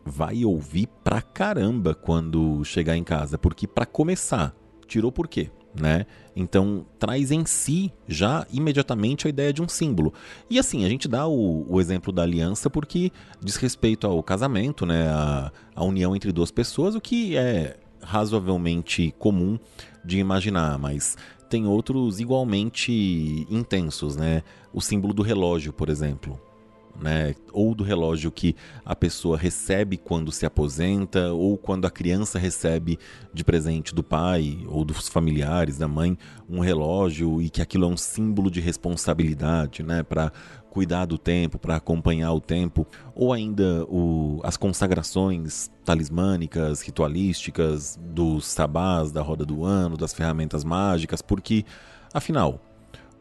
vai ouvir pra caramba quando chegar em casa, porque para começar, tirou por quê? Né? Então traz em si já imediatamente a ideia de um símbolo. E assim, a gente dá o, o exemplo da aliança porque diz respeito ao casamento, né? A, a união entre duas pessoas, o que é razoavelmente comum de imaginar, mas tem outros igualmente intensos, né? O símbolo do relógio, por exemplo né? Ou do relógio que a pessoa recebe quando se aposenta, ou quando a criança recebe de presente do pai ou dos familiares, da mãe, um relógio e que aquilo é um símbolo de responsabilidade, né? Para cuidar do tempo, para acompanhar o tempo, ou ainda o, as consagrações talismânicas, ritualísticas dos sabás da roda do ano, das ferramentas mágicas, porque, afinal,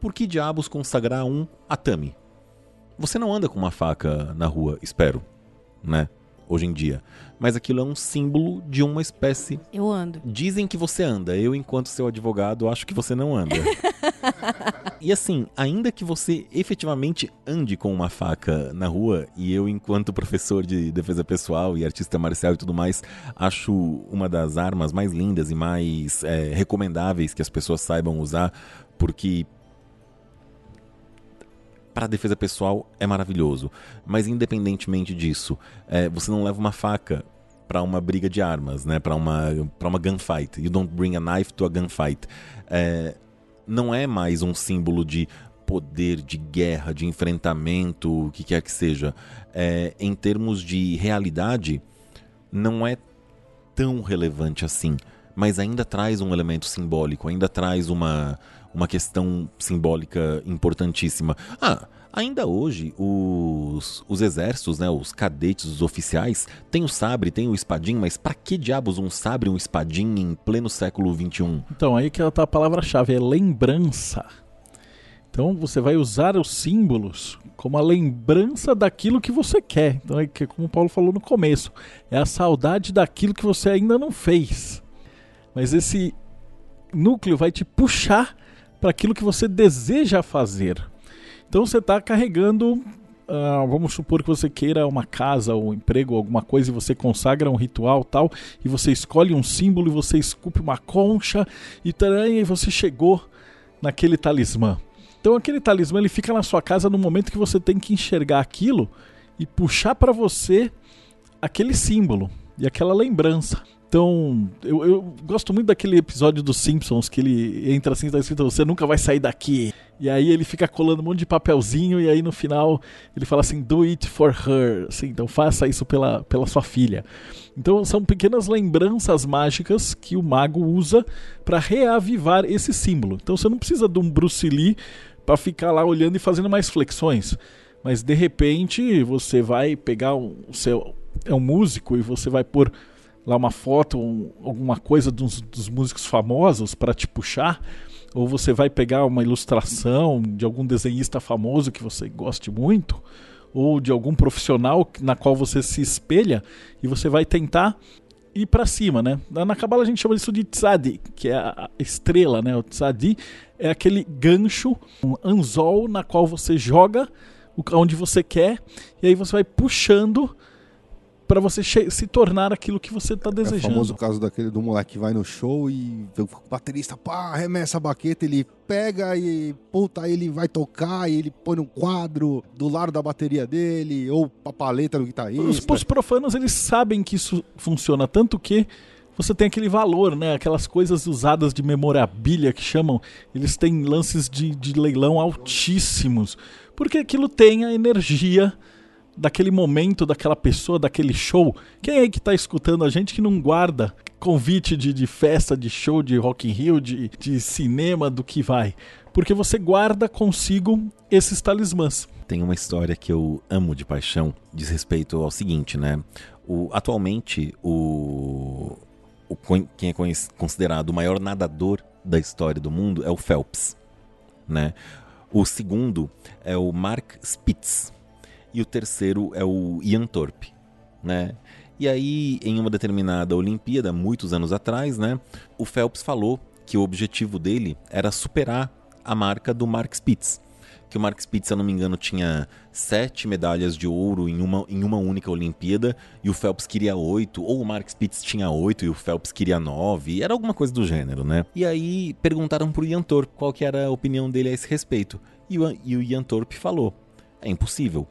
por que diabos consagrar um atame? Você não anda com uma faca na rua, espero, né? Hoje em dia. Mas aquilo é um símbolo de uma espécie. Eu ando. Dizem que você anda. Eu, enquanto seu advogado, acho que você não anda. e assim, ainda que você efetivamente ande com uma faca na rua, e eu, enquanto professor de defesa pessoal e artista marcial e tudo mais, acho uma das armas mais lindas e mais é, recomendáveis que as pessoas saibam usar, porque para defesa pessoal é maravilhoso. Mas independentemente disso, é, você não leva uma faca para uma briga de armas, né? Para uma para uma gunfight. You don't bring a knife to a gunfight. É, não é mais um símbolo de poder, de guerra, de enfrentamento, o que quer que seja. É, em termos de realidade, não é tão relevante assim, mas ainda traz um elemento simbólico, ainda traz uma uma questão simbólica importantíssima. Ah, ainda hoje os, os exércitos, né, os cadetes, os oficiais, têm o sabre, têm o espadim, mas para que diabos um sabre e um espadim em pleno século XXI? Então, aí que tá a palavra-chave, é lembrança. Então você vai usar os símbolos como a lembrança daquilo que você quer. Então é que, como o Paulo falou no começo, é a saudade daquilo que você ainda não fez. Mas esse núcleo vai te puxar para aquilo que você deseja fazer. Então você está carregando, uh, vamos supor que você queira uma casa ou um emprego, alguma coisa, e você consagra um ritual tal, e você escolhe um símbolo e você esculpe uma concha e, taranha, e você chegou naquele talismã. Então aquele talismã ele fica na sua casa no momento que você tem que enxergar aquilo e puxar para você aquele símbolo e aquela lembrança. Então, eu, eu, gosto muito daquele episódio dos Simpsons que ele entra assim, tá escrito, você nunca vai sair daqui. E aí ele fica colando um monte de papelzinho e aí no final ele fala assim, do it for her. Assim, então faça isso pela, pela sua filha. Então são pequenas lembranças mágicas que o mago usa para reavivar esse símbolo. Então você não precisa de um Bruce Lee para ficar lá olhando e fazendo mais flexões. Mas de repente você vai pegar um, o seu é um músico e você vai pôr lá uma foto, um, alguma coisa dos, dos músicos famosos para te puxar, ou você vai pegar uma ilustração de algum desenhista famoso que você goste muito, ou de algum profissional na qual você se espelha e você vai tentar ir para cima, né? Na Cabala a gente chama isso de tzadi, que é a estrela, né? O tzadi é aquele gancho, um anzol na qual você joga onde você quer e aí você vai puxando para você se tornar aquilo que você está desejando. É o famoso caso daquele do moleque que vai no show e o baterista pá, arremessa a baqueta, ele pega e puta, ele vai tocar e ele põe um quadro do lado da bateria dele ou a paleta do guitarrista. Os, os profanos eles sabem que isso funciona tanto que você tem aquele valor, né? Aquelas coisas usadas de memorabilia que chamam, eles têm lances de, de leilão altíssimos, porque aquilo tem a energia daquele momento, daquela pessoa, daquele show. Quem é que está escutando a gente que não guarda convite de, de festa, de show, de Rock in Rio, de, de cinema, do que vai? Porque você guarda consigo esses talismãs. Tem uma história que eu amo de paixão, diz respeito ao seguinte, né? O, atualmente, o, o, quem é considerado o maior nadador da história do mundo é o Phelps, né? O segundo é o Mark Spitz e o terceiro é o Ian Thorpe, né? E aí, em uma determinada Olimpíada, muitos anos atrás, né, o Phelps falou que o objetivo dele era superar a marca do Mark Spitz que o Mark Spitz, se eu não me engano, tinha sete medalhas de ouro em uma, em uma única Olimpíada e o Phelps queria oito, ou o Mark Spitz tinha oito e o Phelps queria nove, era alguma coisa do gênero, né? E aí perguntaram pro Ian Thorpe qual que era a opinião dele a esse respeito. E o, e o Ian Thorpe falou: é impossível,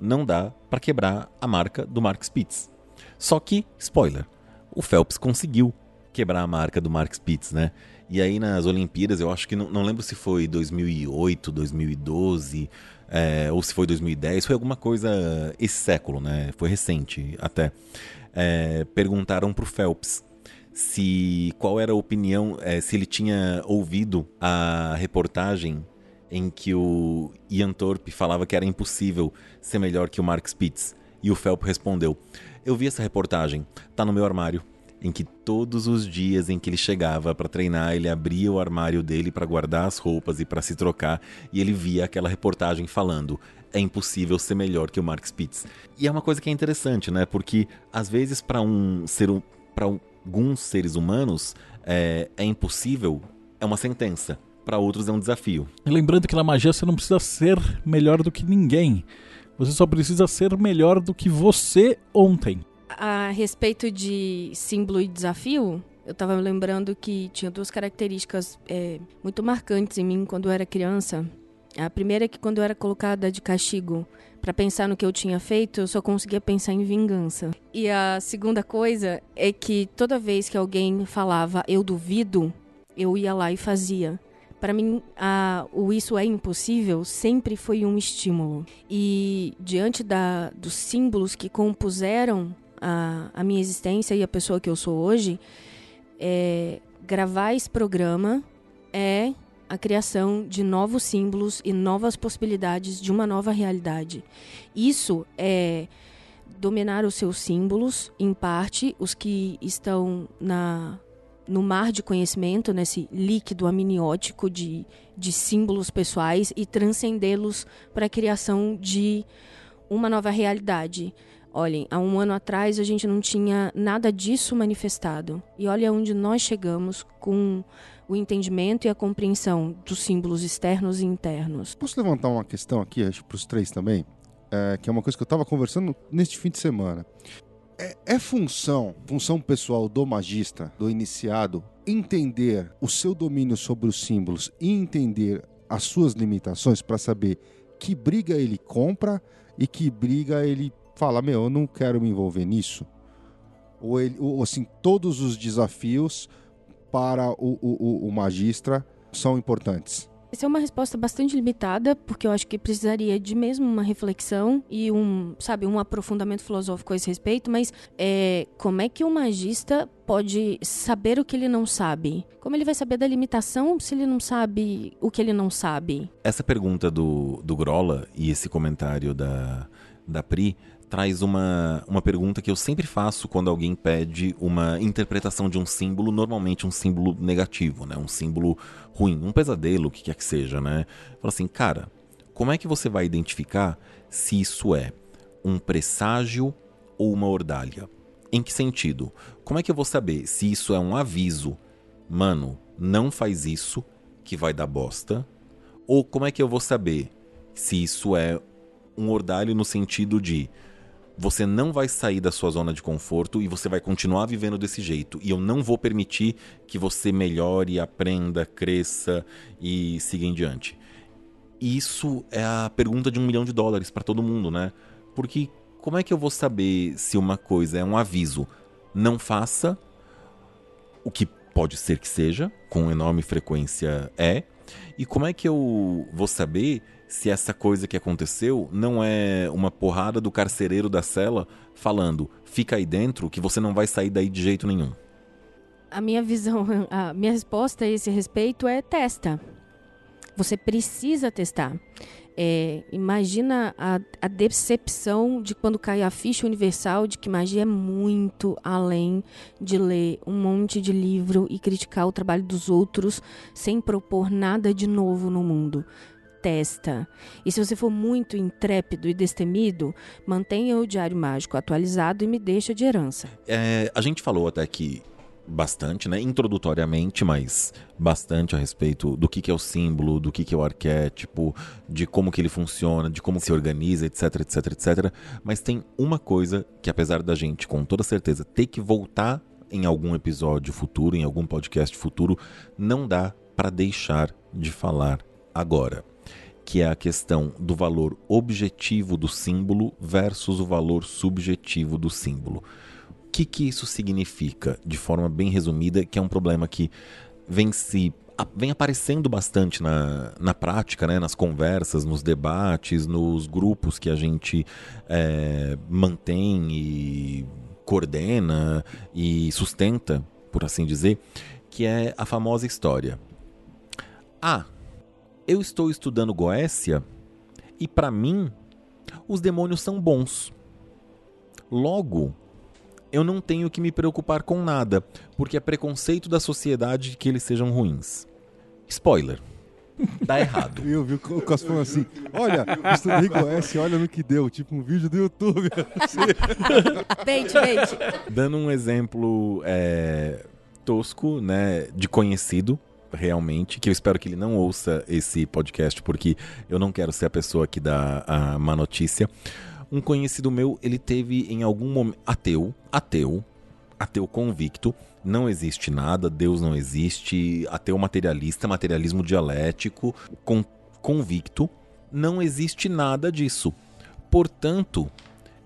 não dá para quebrar a marca do Mark Spitz. Só que, spoiler, o Phelps conseguiu quebrar a marca do Mark Spitz, né? E aí nas Olimpíadas, eu acho que não, não lembro se foi 2008, 2012, é, ou se foi 2010, foi alguma coisa esse século, né? Foi recente até. É, perguntaram pro Phelps se qual era a opinião, é, se ele tinha ouvido a reportagem em que o Ian Thorpe falava que era impossível ser melhor que o Mark Spitz. E o Phelps respondeu: Eu vi essa reportagem, tá no meu armário em que todos os dias em que ele chegava para treinar, ele abria o armário dele para guardar as roupas e para se trocar, e ele via aquela reportagem falando: é impossível ser melhor que o Mark Spitz. E é uma coisa que é interessante, né? Porque às vezes para um ser para alguns seres humanos é, é impossível, é uma sentença. Para outros é um desafio. E lembrando que na magia você não precisa ser melhor do que ninguém. Você só precisa ser melhor do que você ontem a respeito de símbolo e desafio, eu estava lembrando que tinha duas características é, muito marcantes em mim quando eu era criança. A primeira é que quando eu era colocada de castigo para pensar no que eu tinha feito, eu só conseguia pensar em vingança. E a segunda coisa é que toda vez que alguém falava eu duvido, eu ia lá e fazia. Para mim, a, o isso é impossível sempre foi um estímulo. E diante da, dos símbolos que compuseram a, a minha existência e a pessoa que eu sou hoje, é, gravar esse programa é a criação de novos símbolos e novas possibilidades de uma nova realidade. Isso é dominar os seus símbolos, em parte, os que estão na, no mar de conhecimento, nesse líquido amniótico de, de símbolos pessoais, e transcendê-los para a criação de uma nova realidade. Olhem, há um ano atrás a gente não tinha nada disso manifestado. E olha onde nós chegamos com o entendimento e a compreensão dos símbolos externos e internos. Posso levantar uma questão aqui, acho, para os três também? É, que é uma coisa que eu estava conversando neste fim de semana. É, é, função, função pessoal do magista, do iniciado, entender o seu domínio sobre os símbolos e entender as suas limitações para saber que briga ele compra e que briga ele fala, meu, eu não quero me envolver nisso. Ou, ele, ou assim, todos os desafios para o, o, o magistra são importantes. Essa é uma resposta bastante limitada, porque eu acho que precisaria de mesmo uma reflexão e um, sabe, um aprofundamento filosófico a esse respeito, mas é, como é que o magista pode saber o que ele não sabe? Como ele vai saber da limitação se ele não sabe o que ele não sabe? Essa pergunta do, do Grola e esse comentário da, da Pri traz uma, uma pergunta que eu sempre faço quando alguém pede uma interpretação de um símbolo, normalmente um símbolo negativo, né? Um símbolo ruim, um pesadelo, o que quer que seja, né? Fala assim, cara, como é que você vai identificar se isso é um presságio ou uma ordalha? Em que sentido? Como é que eu vou saber se isso é um aviso? Mano, não faz isso que vai dar bosta. Ou como é que eu vou saber se isso é um ordalho no sentido de você não vai sair da sua zona de conforto e você vai continuar vivendo desse jeito. E eu não vou permitir que você melhore, aprenda, cresça e siga em diante. Isso é a pergunta de um milhão de dólares para todo mundo, né? Porque como é que eu vou saber se uma coisa é um aviso? Não faça o que pode ser que seja, com enorme frequência é, e como é que eu vou saber se essa coisa que aconteceu não é uma porrada do carcereiro da cela falando: fica aí dentro que você não vai sair daí de jeito nenhum? A minha visão, a minha resposta a esse respeito é testa. Você precisa testar. É, imagina a, a, decepção de quando cai a ficha universal de que magia é muito além de ler um monte de livro e criticar o trabalho dos outros sem propor nada de novo no mundo. Testa. E se você for muito intrépido e destemido, mantenha o diário mágico atualizado e me deixa de herança. É, a gente falou até que bastante, né? Introdutoriamente, mas bastante a respeito do que, que é o símbolo, do que, que é o arquétipo, de como que ele funciona, de como se organiza, etc, etc, etc. Mas tem uma coisa que, apesar da gente, com toda certeza, ter que voltar em algum episódio futuro, em algum podcast futuro, não dá para deixar de falar agora. Que é a questão do valor objetivo do símbolo versus o valor subjetivo do símbolo que, que isso significa, de forma bem resumida, que é um problema que vem se vem aparecendo bastante na, na prática, né? nas conversas, nos debates, nos grupos que a gente é, mantém e coordena e sustenta, por assim dizer, que é a famosa história. Ah, eu estou estudando Goécia e para mim os demônios são bons. Logo, eu não tenho que me preocupar com nada, porque é preconceito da sociedade que eles sejam ruins. Spoiler. Dá errado. Eu vi o Cos falando assim: olha, estudei Goiás, olha no que deu, tipo um vídeo do YouTube. Bait, bait. Dando um exemplo é, tosco, né, de conhecido, realmente, que eu espero que ele não ouça esse podcast, porque eu não quero ser a pessoa que dá a má notícia. Um conhecido meu, ele teve em algum momento. Ateu, ateu, ateu convicto, não existe nada, Deus não existe, ateu materialista, materialismo dialético, com, convicto, não existe nada disso. Portanto,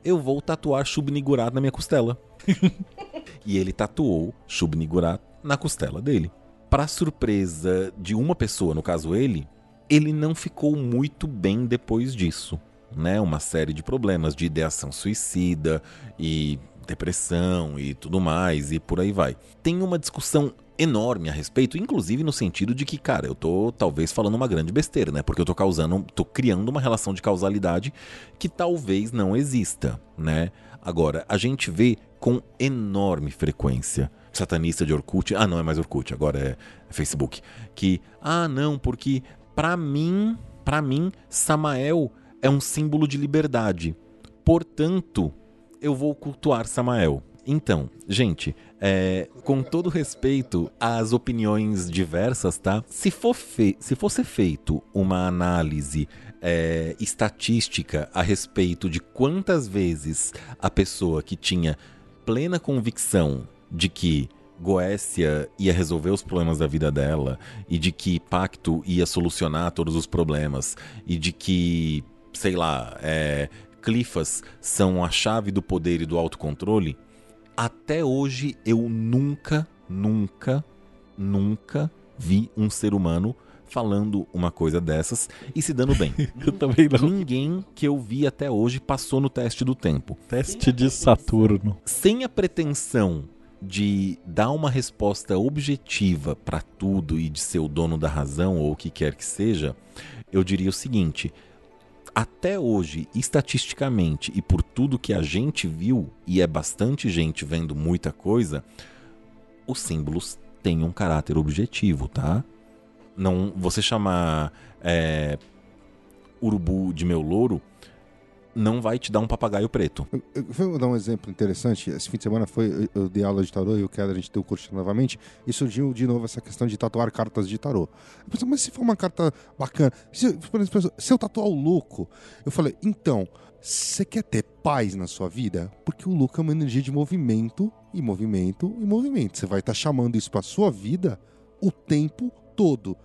eu vou tatuar Shub-Nigurat na minha costela. e ele tatuou Shub-Nigurat na costela dele. Para surpresa de uma pessoa, no caso ele, ele não ficou muito bem depois disso né, uma série de problemas de ideação suicida e depressão e tudo mais e por aí vai. Tem uma discussão enorme a respeito, inclusive no sentido de que, cara, eu tô talvez falando uma grande besteira, né? Porque eu tô causando, tô criando uma relação de causalidade que talvez não exista, né? Agora, a gente vê com enorme frequência satanista de Orkut, ah, não é mais Orkut, agora é Facebook, que ah, não, porque para mim, para mim Samael é um símbolo de liberdade. Portanto, eu vou cultuar Samael. Então, gente, é, com todo respeito às opiniões diversas, tá? Se, for fe se fosse feito uma análise é, estatística a respeito de quantas vezes a pessoa que tinha plena convicção de que Goécia ia resolver os problemas da vida dela e de que Pacto ia solucionar todos os problemas e de que sei lá, é, clifas são a chave do poder e do autocontrole, até hoje eu nunca, nunca, nunca vi um ser humano falando uma coisa dessas e se dando bem. eu também não. Ninguém que eu vi até hoje passou no teste do tempo. Teste de Saturno. Sem a pretensão de dar uma resposta objetiva para tudo e de ser o dono da razão ou o que quer que seja, eu diria o seguinte: até hoje, estatisticamente e por tudo que a gente viu, e é bastante gente vendo muita coisa, os símbolos têm um caráter objetivo, tá? Não, você chamar é, urubu de meu louro não vai te dar um papagaio preto. Eu, eu, vou dar um exemplo interessante. Esse fim de semana foi, eu, eu dei aula de tarô e o Keller, a gente deu o curso novamente, e surgiu de novo essa questão de tatuar cartas de tarô. Eu pensei, mas se for uma carta bacana, se, por exemplo, se eu tatuar o louco, eu falei, então, você quer ter paz na sua vida? Porque o louco é uma energia de movimento, e movimento, e movimento. Você vai estar tá chamando isso para sua vida o tempo todo.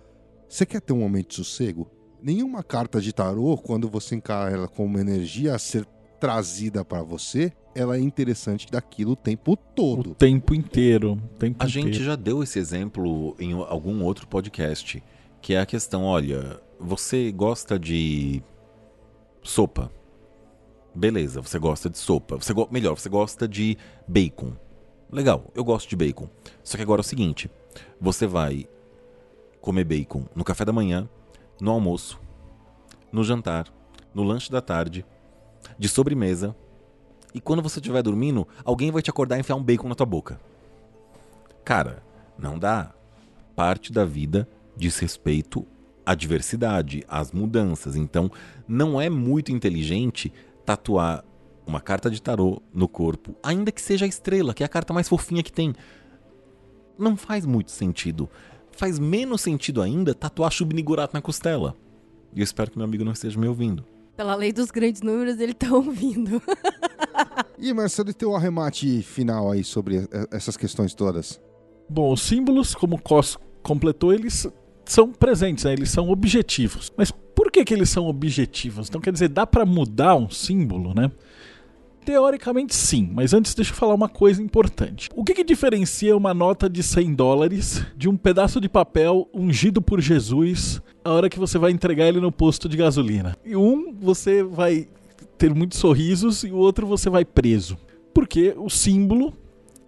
Você quer ter um momento de sossego? Nenhuma carta de tarô, quando você encara ela como energia a ser trazida para você, ela é interessante daquilo o tempo todo. O tempo inteiro. o tempo A gente inteiro. já deu esse exemplo em algum outro podcast, que é a questão, olha, você gosta de sopa. Beleza, você gosta de sopa. Você go- melhor, você gosta de bacon. Legal, eu gosto de bacon. Só que agora é o seguinte, você vai comer bacon no café da manhã, no almoço, no jantar, no lanche da tarde, de sobremesa, e quando você estiver dormindo, alguém vai te acordar e enfiar um bacon na tua boca. Cara, não dá. Parte da vida diz respeito à diversidade, às mudanças. Então, não é muito inteligente tatuar uma carta de tarô no corpo, ainda que seja a estrela, que é a carta mais fofinha que tem. Não faz muito sentido. Faz menos sentido ainda tatuar Shub-Niggurath na costela. E eu espero que meu amigo não esteja me ouvindo. Pela lei dos grandes números, ele tá ouvindo. E Marcelo, e teu arremate final aí sobre eh, essas questões todas? Bom, os símbolos, como o Cos completou, eles são presentes, né? eles são objetivos. Mas por que, que eles são objetivos? Então quer dizer, dá para mudar um símbolo, né? Teoricamente sim, mas antes deixa eu falar uma coisa importante. O que, que diferencia uma nota de 100 dólares de um pedaço de papel ungido por Jesus a hora que você vai entregar ele no posto de gasolina? E um você vai ter muitos sorrisos e o outro você vai preso. Porque o símbolo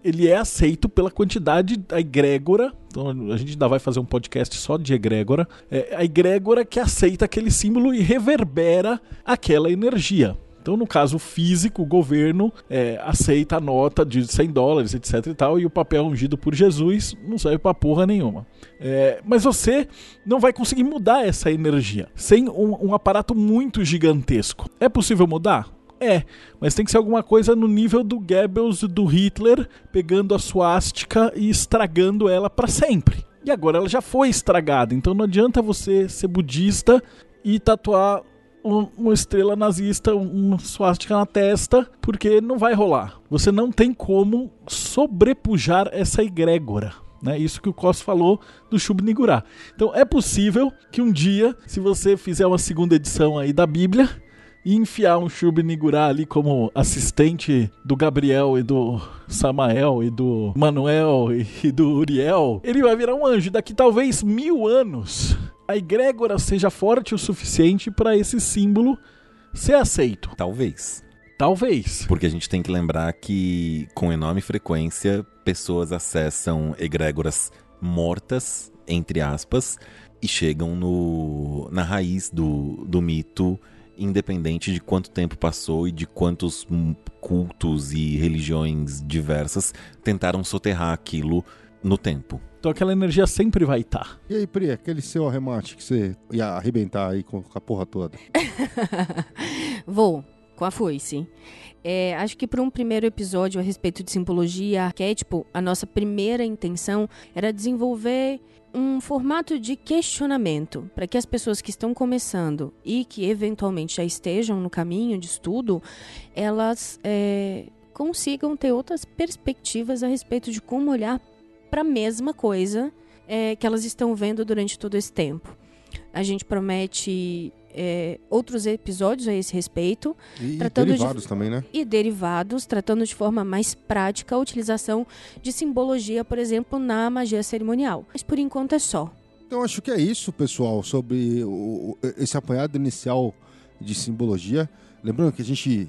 ele é aceito pela quantidade da egrégora. Então a gente ainda vai fazer um podcast só de egrégora. É a egrégora que aceita aquele símbolo e reverbera aquela energia. Então, no caso físico, o governo é, aceita a nota de 100 dólares, etc e tal, e o papel ungido por Jesus não serve pra porra nenhuma. É, mas você não vai conseguir mudar essa energia sem um, um aparato muito gigantesco. É possível mudar? É, mas tem que ser alguma coisa no nível do Goebbels e do Hitler pegando a suástica e estragando ela para sempre. E agora ela já foi estragada, então não adianta você ser budista e tatuar um- uma estrela nazista, um- suástica na testa, porque não vai rolar. Você não tem como sobrepujar essa egrégora. Né? Isso que o Koss falou do Shub-Niggurath. Então é possível que um dia, se você fizer uma segunda edição aí da Bíblia, e enfiar um Shub-Niggurath ali como assistente do Gabriel e do Samael e do Manuel e do Uriel, ele vai virar um anjo. Daqui talvez mil anos, a egrégora seja forte o suficiente para esse símbolo ser aceito. Talvez. Talvez. Porque a gente tem que lembrar que, com enorme frequência, pessoas acessam egrégoras mortas, entre aspas, e chegam no, na raiz do, do mito, independente de quanto tempo passou e de quantos cultos e religiões diversas tentaram soterrar aquilo no tempo. Então aquela energia sempre vai estar. E aí, Pri, aquele seu arremate que você ia arrebentar aí com a porra toda? Vou, com a foice. É, acho que para um primeiro episódio a respeito de simbologia e arquétipo, a nossa primeira intenção era desenvolver um formato de questionamento para que as pessoas que estão começando e que eventualmente já estejam no caminho de estudo, elas é, consigam ter outras perspectivas a respeito de como olhar para a mesma coisa é, que elas estão vendo durante todo esse tempo. A gente promete é, outros episódios a esse respeito E, Tratando de- derivados também, né? e derivados, tratando de forma mais prática a utilização de simbologia, por exemplo, na magia cerimonial. Mas por enquanto é só. Então acho que é isso, pessoal, sobre o- esse apanhado inicial de simbologia. Lembrando que a gente,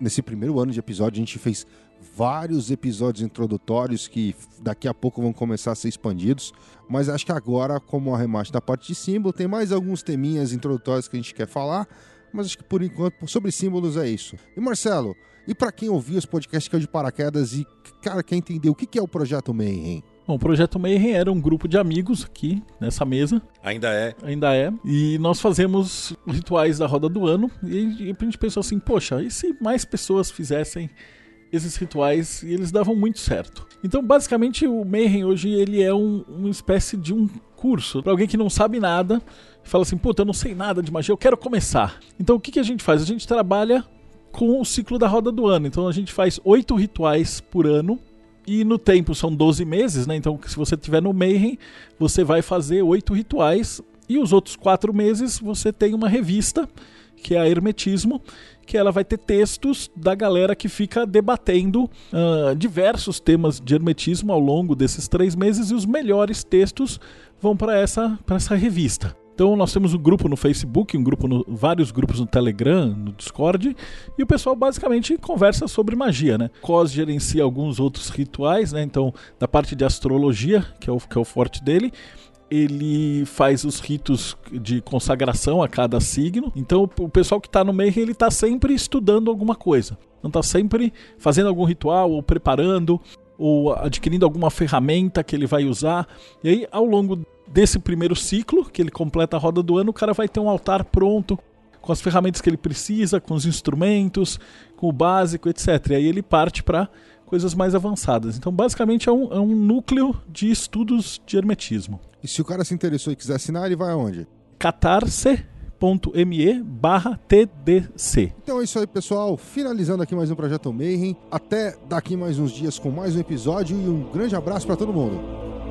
nesse primeiro ano de episódio, a gente fez vários episódios introdutórios que daqui a pouco vão começar a ser expandidos. Mas acho que agora, como arremate da parte de símbolo, tem mais alguns teminhas introdutórios que a gente quer falar. Mas acho que por enquanto, sobre símbolos é isso. E Marcelo, e para quem ouviu os podcasts que é de paraquedas e, cara, quer entender o que que é o Projeto Mayhem? Bom, o Projeto Mayhem era um grupo de amigos aqui nessa mesa, Ainda é. ainda é, e nós fazemos rituais da roda do ano, e, e a gente pensou assim, poxa, e se mais pessoas fizessem esses rituais e eles davam muito certo. Então, basicamente, o Mayhem hoje ele é um- uma espécie de um curso para alguém que não sabe nada e fala assim, puta, eu não sei nada de magia, eu quero começar. Então, o que, que a gente faz? A gente trabalha com o ciclo da roda do ano. Então, a gente faz oito rituais por ano. E no tempo são 12 meses, né? Então, se você tiver no Mayhem, você vai fazer oito rituais. E os outros quatro meses você tem uma revista que é a Hermetismo, que ela vai ter textos da galera que fica debatendo uh, diversos temas de hermetismo ao longo desses três meses e os melhores textos vão para essa, essa revista. Então nós temos um grupo no Facebook, um grupo no, vários grupos no Telegram, no Discord, e o pessoal basicamente conversa sobre magia, né? Cos gerencia alguns outros rituais, né? Então, da parte de astrologia, que é o, que é o forte dele, ele faz os ritos de consagração a cada signo. Então o pessoal que está no meio ele está sempre estudando alguma coisa. Então está sempre fazendo algum ritual ou preparando ou adquirindo alguma ferramenta que ele vai usar. E aí ao longo desse primeiro ciclo, que ele completa a roda do ano, o cara vai ter um altar pronto com as ferramentas que ele precisa, com os instrumentos, com o básico, etc. E aí ele parte para coisas mais avançadas. Então, basicamente, é um, é um núcleo de estudos de hermetismo. E se o cara se interessou e quiser assinar, ele vai aonde? catarse.me barra TDC. Então é isso aí, pessoal. Finalizando aqui mais um Projeto Mayhem. Até daqui mais uns dias com mais um episódio e um grande abraço para todo mundo.